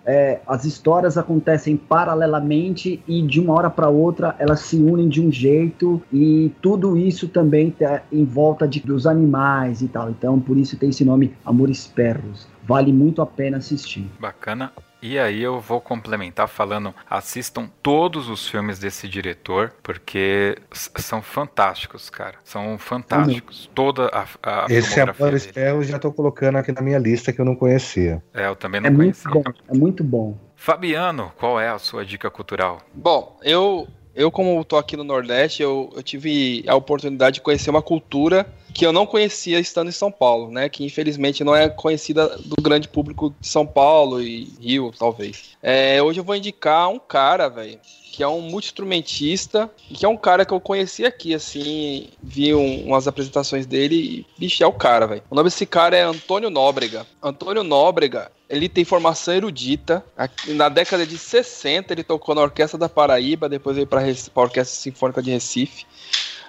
é, as histórias acontecem paralelamente e de uma hora para outra elas se unem de um jeito e tudo isso também tá em volta de, dos animais e tal. Então por isso tem esse nome Amores Perros. Vale muito a pena assistir. Bacana. E aí eu vou complementar falando, assistam todos os filmes desse diretor, porque são fantásticos, cara. São fantásticos. Uhum. Toda a, a Esse Amor eu já tô colocando aqui na minha lista que eu não conhecia. É, eu também não é conhecia. Muito bom, é muito bom. Fabiano, qual é a sua dica cultural? Bom, eu eu, como estou aqui no Nordeste, eu, eu, tive a oportunidade de conhecer uma cultura que eu não conhecia estando em São Paulo, né? Que infelizmente não é conhecida do grande público de São Paulo e Rio, talvez. É, hoje eu vou indicar um cara, velho, que é um multi-instrumentista, que é um cara que eu conheci aqui, assim, vi um, umas apresentações dele e, bicho, é o cara, velho. O nome desse cara é Antônio Nóbrega. Antônio Nóbrega, ele tem formação erudita. Na década de 60, ele tocou na Orquestra da Paraíba, depois veio para a Orquestra Sinfônica de Recife.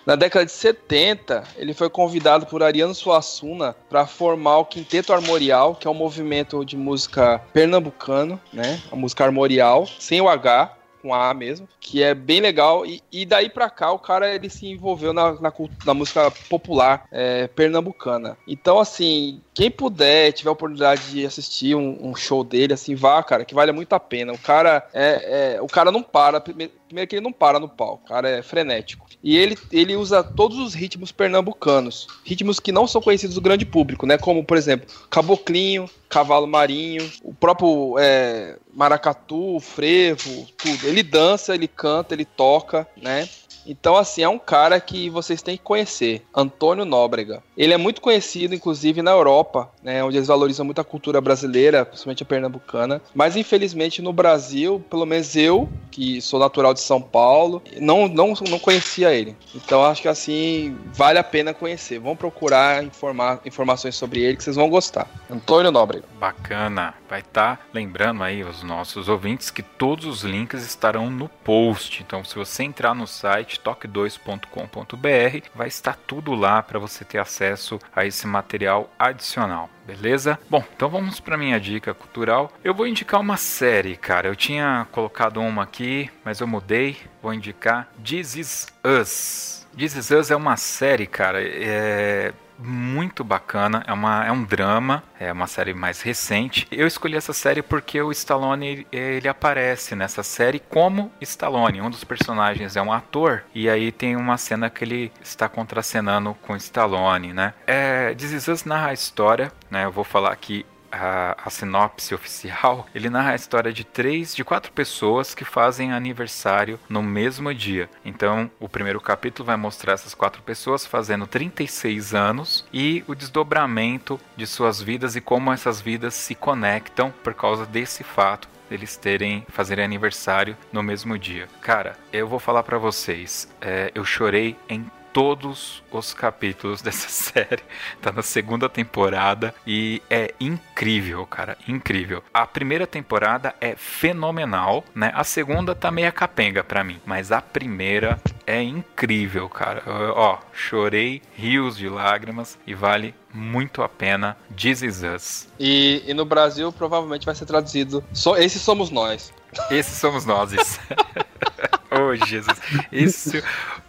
Na década de 70, ele foi convidado por Ariano Suassuna para formar o Quinteto Armorial, que é um movimento de música pernambucano, né? A música armorial, sem o H com A mesmo, que é bem legal. E, e daí pra cá o cara ele se envolveu na, na, na música popular é, pernambucana. Então, assim, quem puder, tiver a oportunidade de assistir um, um, show dele, assim, vá, cara, que vale muito a pena. O cara é, é o cara não para. Primeiro que ele não para no palco, o cara é frenético. E ele, ele usa todos os ritmos pernambucanos, ritmos que não são conhecidos do grande público, né? Como, por exemplo, caboclinho, cavalo marinho, o próprio é, maracatu, frevo, tudo. Ele dança, ele canta, ele toca, né? Então, assim, é um cara que vocês têm que conhecer, Antônio Nóbrega. Ele é muito conhecido, inclusive, na Europa, né, onde eles valorizam muito a cultura brasileira, principalmente a pernambucana. Mas, infelizmente, no Brasil, pelo menos eu, que sou natural de São Paulo, não, não, não conhecia ele. Então, acho que, assim, vale a pena conhecer. Vão procurar informar, informações sobre ele que vocês vão gostar. Antônio Nóbrega. Bacana. Vai estar tá lembrando aí os nossos ouvintes que todos os links estarão no post. Então, se você entrar no site, toque2.com.br, vai estar tudo lá para você ter acesso a esse material adicional. Beleza? Bom, então vamos para minha dica cultural. Eu vou indicar uma série, cara. Eu tinha colocado uma aqui, mas eu mudei. Vou indicar This Is Us. This Is Us é uma série, cara. É muito bacana, é, uma, é um drama, é uma série mais recente. Eu escolhi essa série porque o Stallone ele aparece nessa série como Stallone, um dos personagens é um ator e aí tem uma cena que ele está contracenando com Stallone, né? É, This Is narra a história, né? Eu vou falar aqui a, a, sinopse oficial, ele narra a história de três, de quatro pessoas que fazem aniversário no mesmo dia. Então, o primeiro capítulo vai mostrar essas quatro pessoas fazendo 36 anos e o desdobramento de suas vidas e como essas vidas se conectam por causa desse fato eles terem fazerem aniversário no mesmo dia. Cara, eu vou falar pra vocês, é, eu chorei em todos os capítulos dessa série. Tá na segunda temporada e é incrível, cara, incrível. A primeira temporada é fenomenal, né? A segunda tá meia capenga pra mim, mas a primeira é incrível, cara. Eu, ó, chorei rios de lágrimas e vale muito a pena. This is Us. E, e no Brasil provavelmente vai ser traduzido. So, esses somos nós. Esses somos nós. Jesus. Isso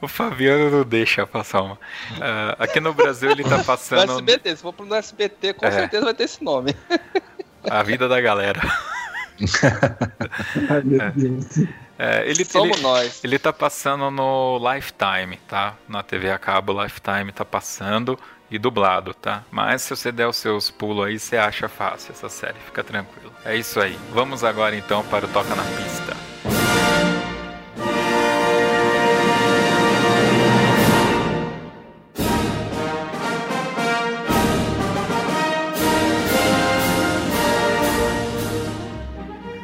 o Fabiano não deixa passar uma. Uh, aqui no Brasil ele tá passando. No SBT, se for pro SBT, com É. certeza vai ter esse nome. A vida da galera. Ai, meu Deus. É, ele, Somos ele, nós. ele tá passando no Lifetime, tá? Na TV a cabo, Lifetime tá passando e dublado, tá? Mas se você der os seus pulos aí, você acha fácil essa série, fica tranquilo. É isso aí. Vamos agora então para o Toca na Pista.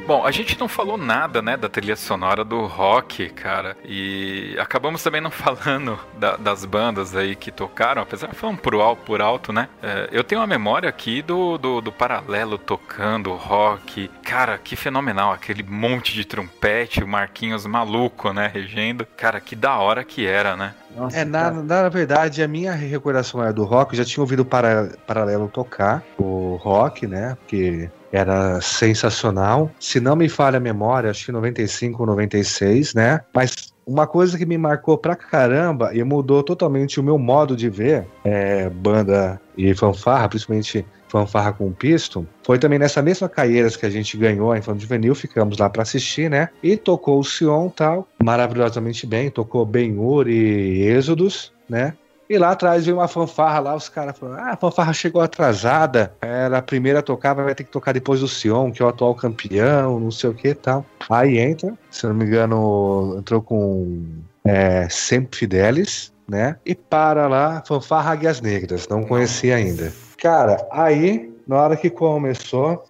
Bom, a gente não falou nada, né, da trilha sonora do rock, cara. E acabamos também não falando da- das bandas aí que tocaram, apesar de falar por alto, por alto né? É, eu tenho uma memória aqui do, do, do Paralelo tocando rock. Cara, que fenomenal, aquele monte de trompete, o Marquinhos maluco, né, regendo. Cara, que da hora que era, né? Nossa, É, na, cara. na verdade, a minha recordação era do rock. Eu já tinha ouvido o para, Paralelo tocar o rock, né? Porque era sensacional. Se não me falha a memória, acho que 95 ou 96, né? Mas uma coisa que me marcou pra caramba e mudou totalmente o meu modo de ver é, banda e fanfarra, principalmente fanfarra com pisto, foi também nessa mesma Caieiras que a gente ganhou a Infanto Juvenil, ficamos lá pra assistir, né? E tocou o Sion tal, maravilhosamente bem, tocou Ben-Hur e Êxodos, né? E lá atrás veio uma fanfarra lá, os caras falaram: ah, a fanfarra chegou atrasada, era a primeira a tocar, vai ter que tocar depois do Sion, que é o atual campeão, não sei o que e tal. Aí entra, se não me engano, entrou com é, Sempre Fidelis, né? E para lá, fanfarra Águias Negras, não conhecia ainda. Cara, aí, na hora que começou.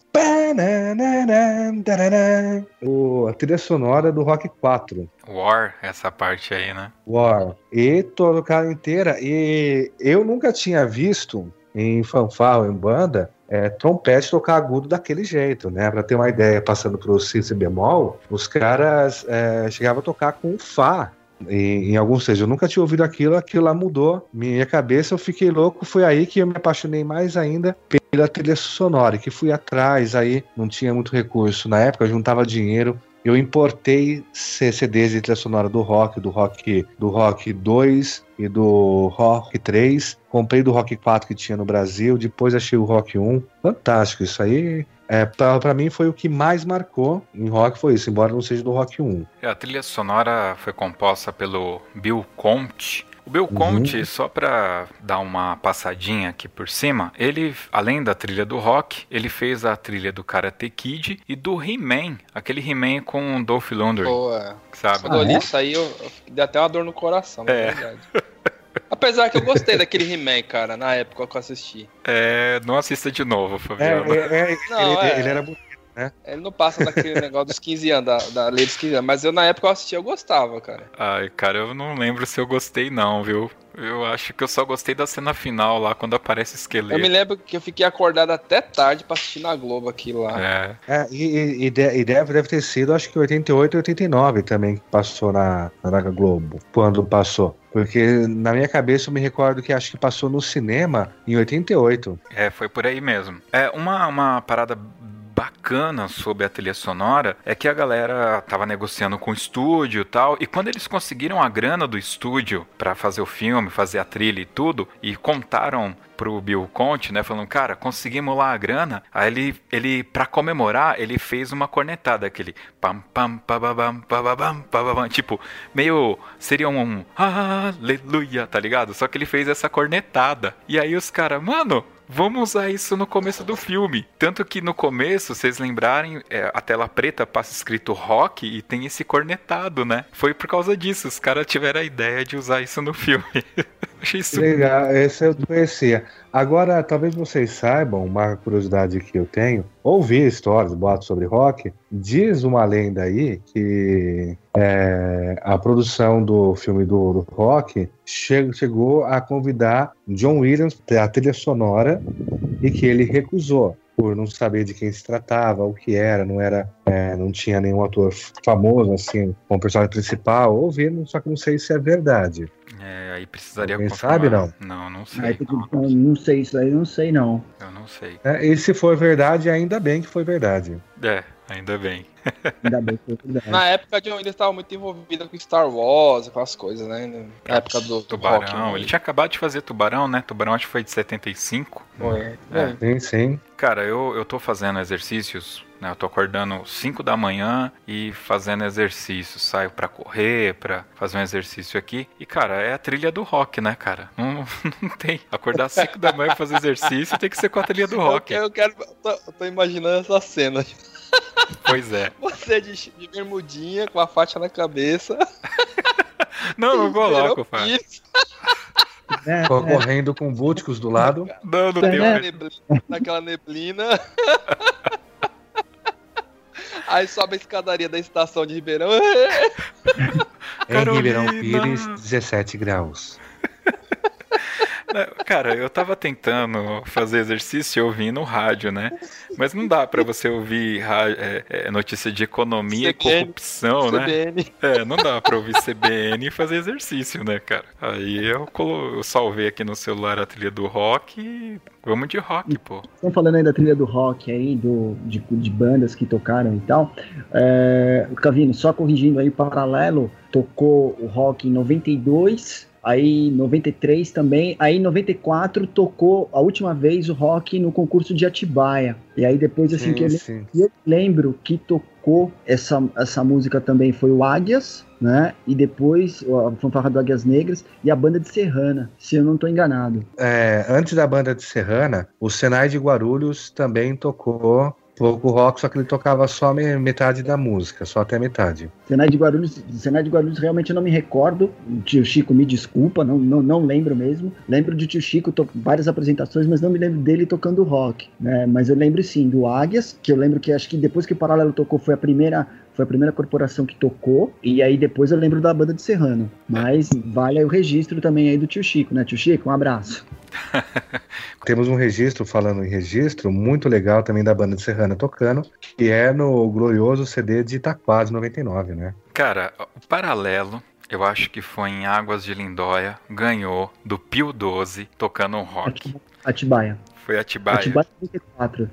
O, a trilha sonora do Rock 4. War, essa parte aí, né? War. E tocar inteira. E eu nunca tinha visto em fanfarra em banda é, trompete tocar agudo daquele jeito, né? Pra ter uma ideia, passando pro si si bemol, os caras é, chegavam a tocar com Fá. Em, em alguns seja, eu nunca tinha ouvido aquilo, aquilo lá mudou minha cabeça, eu fiquei louco, foi aí que eu me apaixonei mais ainda pela trilha sonora, que fui atrás aí, não tinha muito recurso. Na época eu juntava dinheiro, eu importei CDs de trilha sonora do rock, do rock, do rock 2 e do rock 3. Comprei do rock 4 que tinha no Brasil, depois achei o rock 1. Fantástico, isso aí. É, pra, pra mim foi o que mais marcou em rock, foi isso, embora não seja do rock 1. É, A trilha sonora foi composta pelo Bill Conte. O Bill Uhum. Conte, só pra dar uma passadinha aqui por cima, ele, além da trilha do rock, ele fez a trilha do Karate Kid e do He-Man, aquele He-Man com o Dolph Lundgren, é. sabe? Quando Ah, é? isso aí, eu, eu dei até uma dor no coração, É. é verdade. Apesar que eu gostei daquele He-Man, cara, na época que eu assisti. É, não assista de novo, É, Fabiano. é, é, Não, ele, é. ele era bonito. Ele não passa daquele negócio dos 15 anos, da, da lei dos 15 anos. Mas eu, na época, eu assisti, eu gostava, cara. Ai, cara, eu não lembro se eu gostei não, viu? Eu acho que eu só gostei da cena final lá, quando aparece o esqueleto. Eu me lembro que eu fiquei acordado até tarde pra assistir na Globo aquilo lá. É, É, e, e- e de- e deve, deve ter sido, acho que 88 e 89 também, que passou na, na Globo, quando passou. Porque na minha cabeça eu me recordo que acho que passou no cinema em 88. É, foi por aí mesmo. É uma, uma parada bacana sobre a trilha sonora é que a galera tava negociando com o estúdio e tal, e quando eles conseguiram a grana do estúdio pra fazer o filme, fazer a trilha e tudo, e contaram pro Bill Conte, né, falando, cara, conseguimos lá a grana, aí ele, ele para comemorar, ele fez uma cornetada, aquele pam pam pababam pababam pababam, tipo, meio, seria um aleluia, tá ligado? Só que ele fez essa cornetada, e aí os caras, mano, Vamos usar isso no começo do filme. Tanto que no começo, vocês lembrarem, é, a tela preta passa escrito rock e tem esse cornetado, né? Foi por causa disso. Os caras tiveram a ideia de usar isso no filme. Achei super Legal, esse eu conhecia. Agora, talvez vocês saibam, uma curiosidade que eu tenho, ouvi histórias, boatos sobre rock, diz uma lenda aí que é, a produção do filme do, do rock che- chegou a convidar John Williams para a trilha sonora e que ele recusou por não saber de quem se tratava, o que era, não era, é, não tinha nenhum ator famoso assim como personagem principal, ouvi, só que não sei se é verdade. É, aí precisaria Alguém confirmar. sabe, não? Não, não sei. Aí, não, não sei isso aí, não sei não. Eu não sei. É, e se for verdade, ainda bem que foi verdade. É, ainda bem. Ainda bem. Na época, John Williams estava muito envolvido com Star Wars, aquelas coisas, né? Na época do, do Tubarão. rock, né? Ele tinha acabado de fazer Tubarão, né? Tubarão acho que foi de 75. Foi. É. Sim, sim. Cara, eu, eu tô fazendo exercícios, né? Eu tô acordando 5 da manhã e fazendo exercício. Saio pra correr, pra fazer um exercício aqui. E, cara, é a trilha do rock, né, cara? Não, não tem. Acordar 5 da manhã e fazer exercício tem que ser com a trilha do Eu, rock. quero- eu quero. Eu tô, eu tô imaginando essa cena. Pois é. Você de, de bermudinha, com a faixa na cabeça. Não, não coloco, Fábio. piso, É, Tô é. correndo com Búticos do lado. Não, não É. tem. naquela neblina, naquela neblina. Aí sobe a escadaria da estação de Ribeirão. Em Carolina. Ribeirão Pires, 17 graus. Não, Cara, eu tava tentando fazer exercício e ouvir no rádio, né? Mas não dá pra você ouvir é, é, notícia de economia e CBN. corrupção, né? CBN. É, não dá pra ouvir CBN e fazer exercício, né, cara? Aí eu, colo... eu salvei aqui no celular a trilha do rock e vamos de rock, pô. Estão falando aí da trilha do rock aí, do, de, de bandas que tocaram e tal. É, Cavino, só corrigindo aí, paralelo, tocou o rock em 92, aí em 93 também, aí em 94 tocou a última vez o rock no concurso de Atibaia. E aí depois, assim, que eu, Sim, le- sim. e eu lembro que tocou essa, essa música também foi o Águias, né? E depois a fanfarra do Águias Negras e a banda de Serrana, se eu não tô enganado. É, antes da banda de Serrana, o Senai de Guarulhos também tocou pouco rock, só que ele tocava só me- metade da música, só até metade. Senai de Guarulhos, Senai de Guarulhos realmente eu não me recordo. Tio Chico me desculpa, não, não, não lembro mesmo. Lembro de tio Chico, várias apresentações, mas não me lembro dele tocando rock. Né? Mas eu lembro sim do Águias, que eu lembro que acho que depois que o Paralelo tocou foi a primeira. Foi a primeira corporação que tocou, e aí depois eu lembro da banda de Serrano. Mas vale aí o registro também aí do tio Chico, né? Tio Chico, um abraço. Temos um registro, falando em registro, muito legal também da banda de Serrana tocando, que é no glorioso CD de Itaquá de 99, né? Cara, o paralelo, eu acho que foi em Águas de Lindóia, ganhou do Pio 12 tocando um rock. Atibaia. Foi Atibaia. Atibaia 34.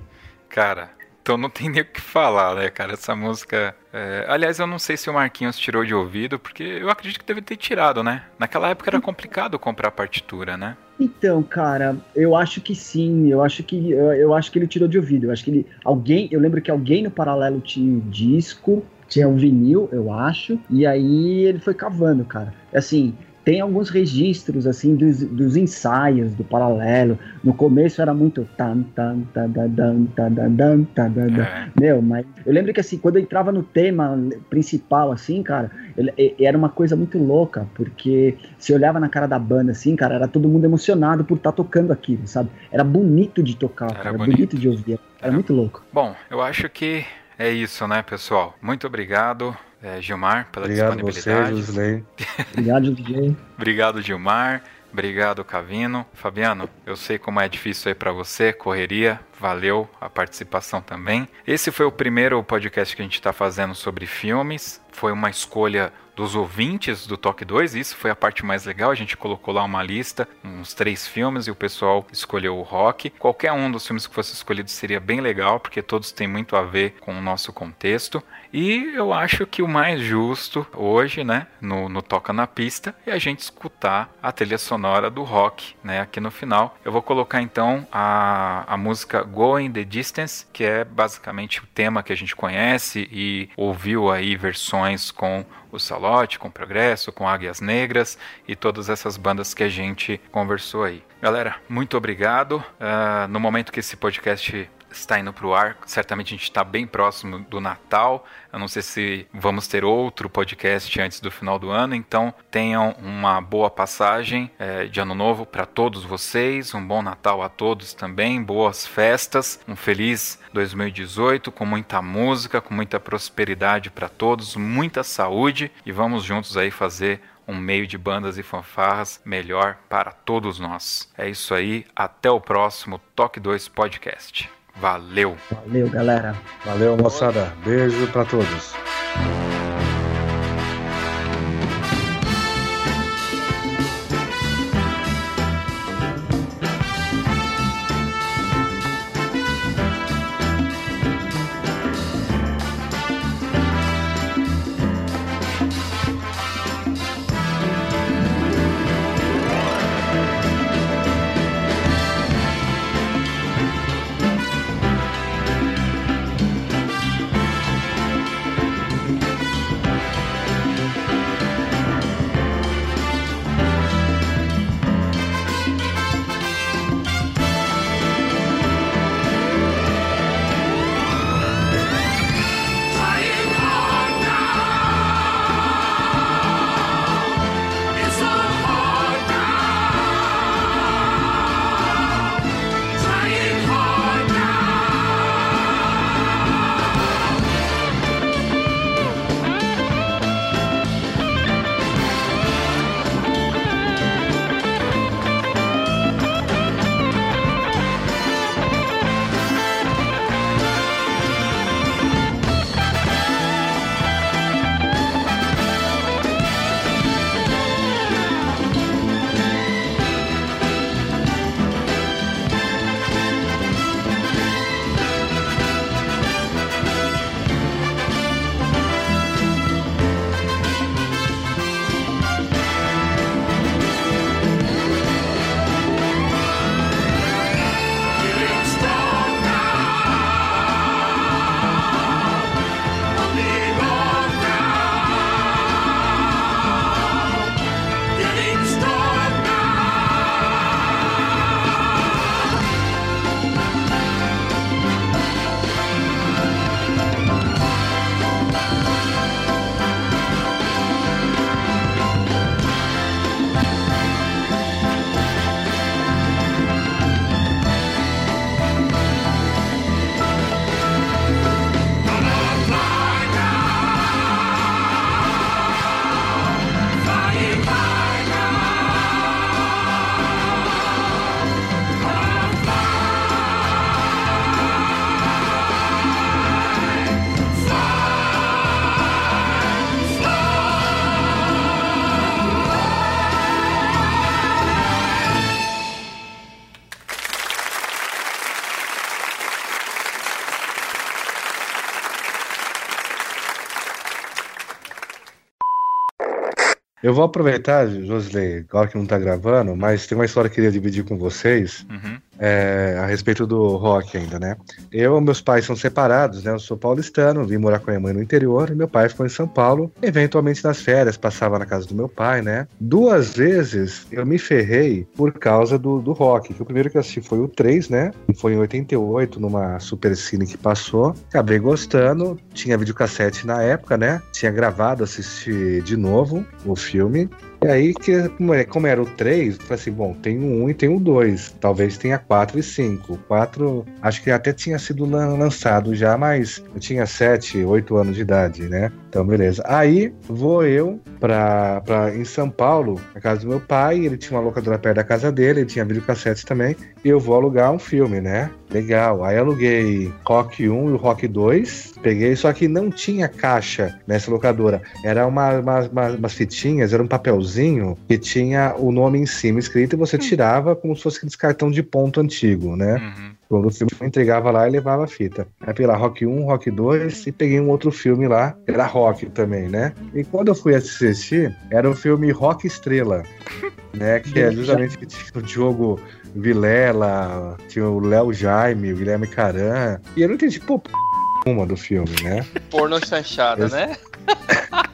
Cara, então não tem nem o que falar, né, cara? Essa música. é, Aliás, eu não sei se o Marquinhos tirou de ouvido, porque eu acredito que deve ter tirado, né? Naquela época era complicado comprar partitura, né? Então, cara, eu acho que sim. Eu acho que eu, acho que ele tirou de ouvido. Eu acho que ele alguém, eu lembro que alguém no paralelo tinha um disco, tinha um vinil, eu acho, e aí ele foi cavando, cara. Assim, tem alguns registros assim dos, dos ensaios do paralelo. No começo era muito tan tan tan tan tan tan tan tan tan. É, Meu, mas eu lembro que assim, quando eu entrava no tema principal, assim, cara, e- era uma coisa muito louca, porque você olhava na cara da banda, assim, cara, era todo mundo emocionado por estar tocando aquilo, sabe? Era bonito de tocar, Era cara, era bonito. bonito de ouvir, era Era- muito louco. Bom, eu acho que é isso, né, pessoal? Muito obrigado, é, Gilmar, pela Obrigado você, disponibilidade. Josley. Obrigado, DJ. Obrigado, Gilmar. Obrigado, Cavino. Fabiano, eu sei como é difícil aí pra você, correria. Valeu a participação também. Esse foi o primeiro podcast que a gente está fazendo sobre filmes. Foi uma escolha dos ouvintes do Toque 2. Isso foi a parte mais legal. A gente colocou lá uma lista, uns três filmes, e o pessoal escolheu o rock. Qualquer um dos filmes que fosse escolhido seria bem legal, porque todos têm muito a ver com o nosso contexto. E eu acho que o mais justo hoje, né, no, no Toca na Pista, é a gente escutar a trilha sonora do rock, né, aqui no final. Eu vou colocar então a, a música Going the Distance, que é basicamente o tema que a gente conhece e ouviu aí versões com o Salote, com o Progresso, com Águias Negras e todas essas bandas que a gente conversou aí. Galera, muito obrigado. Ah, no momento que esse podcast está indo para o ar. Certamente a gente está bem próximo do Natal. Eu não sei se vamos ter outro podcast antes do final do ano, então tenham uma boa passagem é, de ano novo para todos vocês, um bom Natal a todos também, boas festas, um feliz 2018 com muita música, com muita prosperidade para todos, muita saúde e vamos juntos aí fazer um meio de bandas e fanfarras melhor para todos nós. É isso aí, até o próximo Toque 2 Podcast. Valeu. Valeu, galera. Valeu, moçada. Beijo pra todos. Eu vou aproveitar, Josley, agora que não tá gravando, mas tem uma história que eu queria dividir com vocês. Uhum. É, a respeito do rock ainda, né? Eu meus pais são separados, né? Eu sou paulistano, vim morar com a minha mãe no interior, e meu pai ficou em São Paulo. Eventualmente nas férias, passava na casa do meu pai, né? Duas vezes eu me ferrei por causa do, do rock. Que o primeiro que eu assisti foi o 3, né? Foi em 88, numa super cine que passou. Acabei gostando, tinha videocassete na época, né? Tinha gravado, assisti de novo o filme. E aí, que, como, é, era o 3, eu falei assim, bom, tem o 1 e tem o 2. Talvez tenha 4 e 5. O 4, acho que até tinha sido lan- lançado já, mas eu tinha 7, 8 anos de idade, né? Então, beleza. Aí, vou eu pra, pra, em São Paulo, na casa do meu pai, ele tinha uma locadora perto da casa dele, ele tinha videocassete também, e eu vou alugar um filme, né? Legal. Aí aluguei Rock 1 e o Rock 2, peguei, só que não tinha caixa nessa locadora. Era uma, uma, uma- umas fitinhas, era um papelzinho que tinha o nome em cima escrito e você tirava como se fosse aqueles cartão de ponto antigo, né? Uhum. Quando o filme eu entregava lá e levava a fita. Aí peguei lá Rock 1, Rock 2 e peguei um outro filme lá, que era Rock também, né? E quando eu fui assistir, era o filme Rock Estrela, né? Que é justamente que tinha o Diogo Vilela, tinha o Léo Jaime, o Guilherme Caran. E eu não entendi, pô, p... uma do filme, né? Porno chanchada, Esse- né?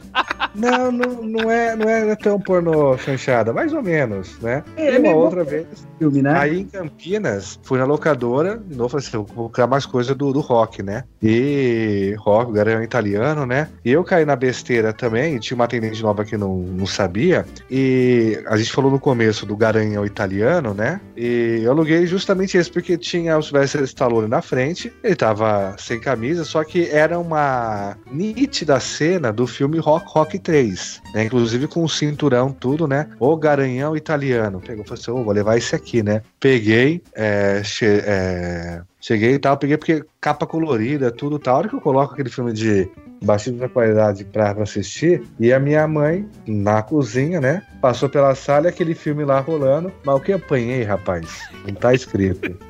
Não, não, não, é, não é tão pornô chanchada, mais ou menos, né? É, e uma meio outra vez, filme, né? aí em Campinas, fui na locadora, de novo, falei assim, vou colocar mais coisa do, do rock, né? E rock, garanhão italiano, né? E eu caí na besteira também, tinha uma atendente nova que não, não sabia, e a gente falou no começo do garanhão italiano, né? E eu aluguei justamente esse, porque tinha o Sylvester Stallone na frente, ele tava sem camisa, só que era uma nítida cena do filme Rock Rock 3, né? Inclusive com o cinturão, tudo, né? O garanhão italiano. Pegou falou assim: "Ô, vou levar esse aqui, né? Peguei, é, che- é, cheguei e tal, peguei porque capa colorida, tudo tal. A hora que eu coloco aquele filme de baixíssima qualidade pra, pra assistir, e a minha mãe, na cozinha, né? Passou pela sala e aquele filme lá rolando. Mas o que eu apanhei, rapaz? Não tá escrito.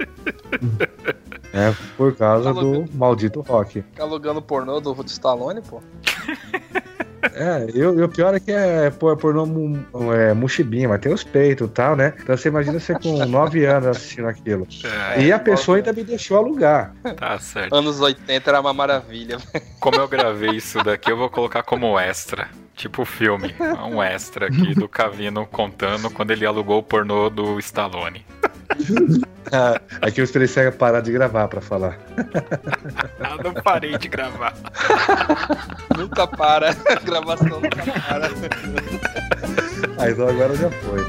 É por causa do maldito rock. Fica alugando pornô do, do Stallone, pô. É, eu, e o pior é que é por, pornô é, muxibinha, mas tem os peitos e tal, né? Então você imagina você com 9 anos assistindo aquilo. É, E a pessoa ainda me deixou alugar. tá certo. Anos 80 era uma maravilha. Como eu gravei isso daqui, eu vou colocar como extra. Tipo filme. Um extra aqui do Cavino contando quando ele alugou o pornô do Stallone. Ah, Aqui eu esperei você parar de gravar pra falar. Ah, não parei de gravar. nunca para. A gravação nunca para. Aí então agora já foi.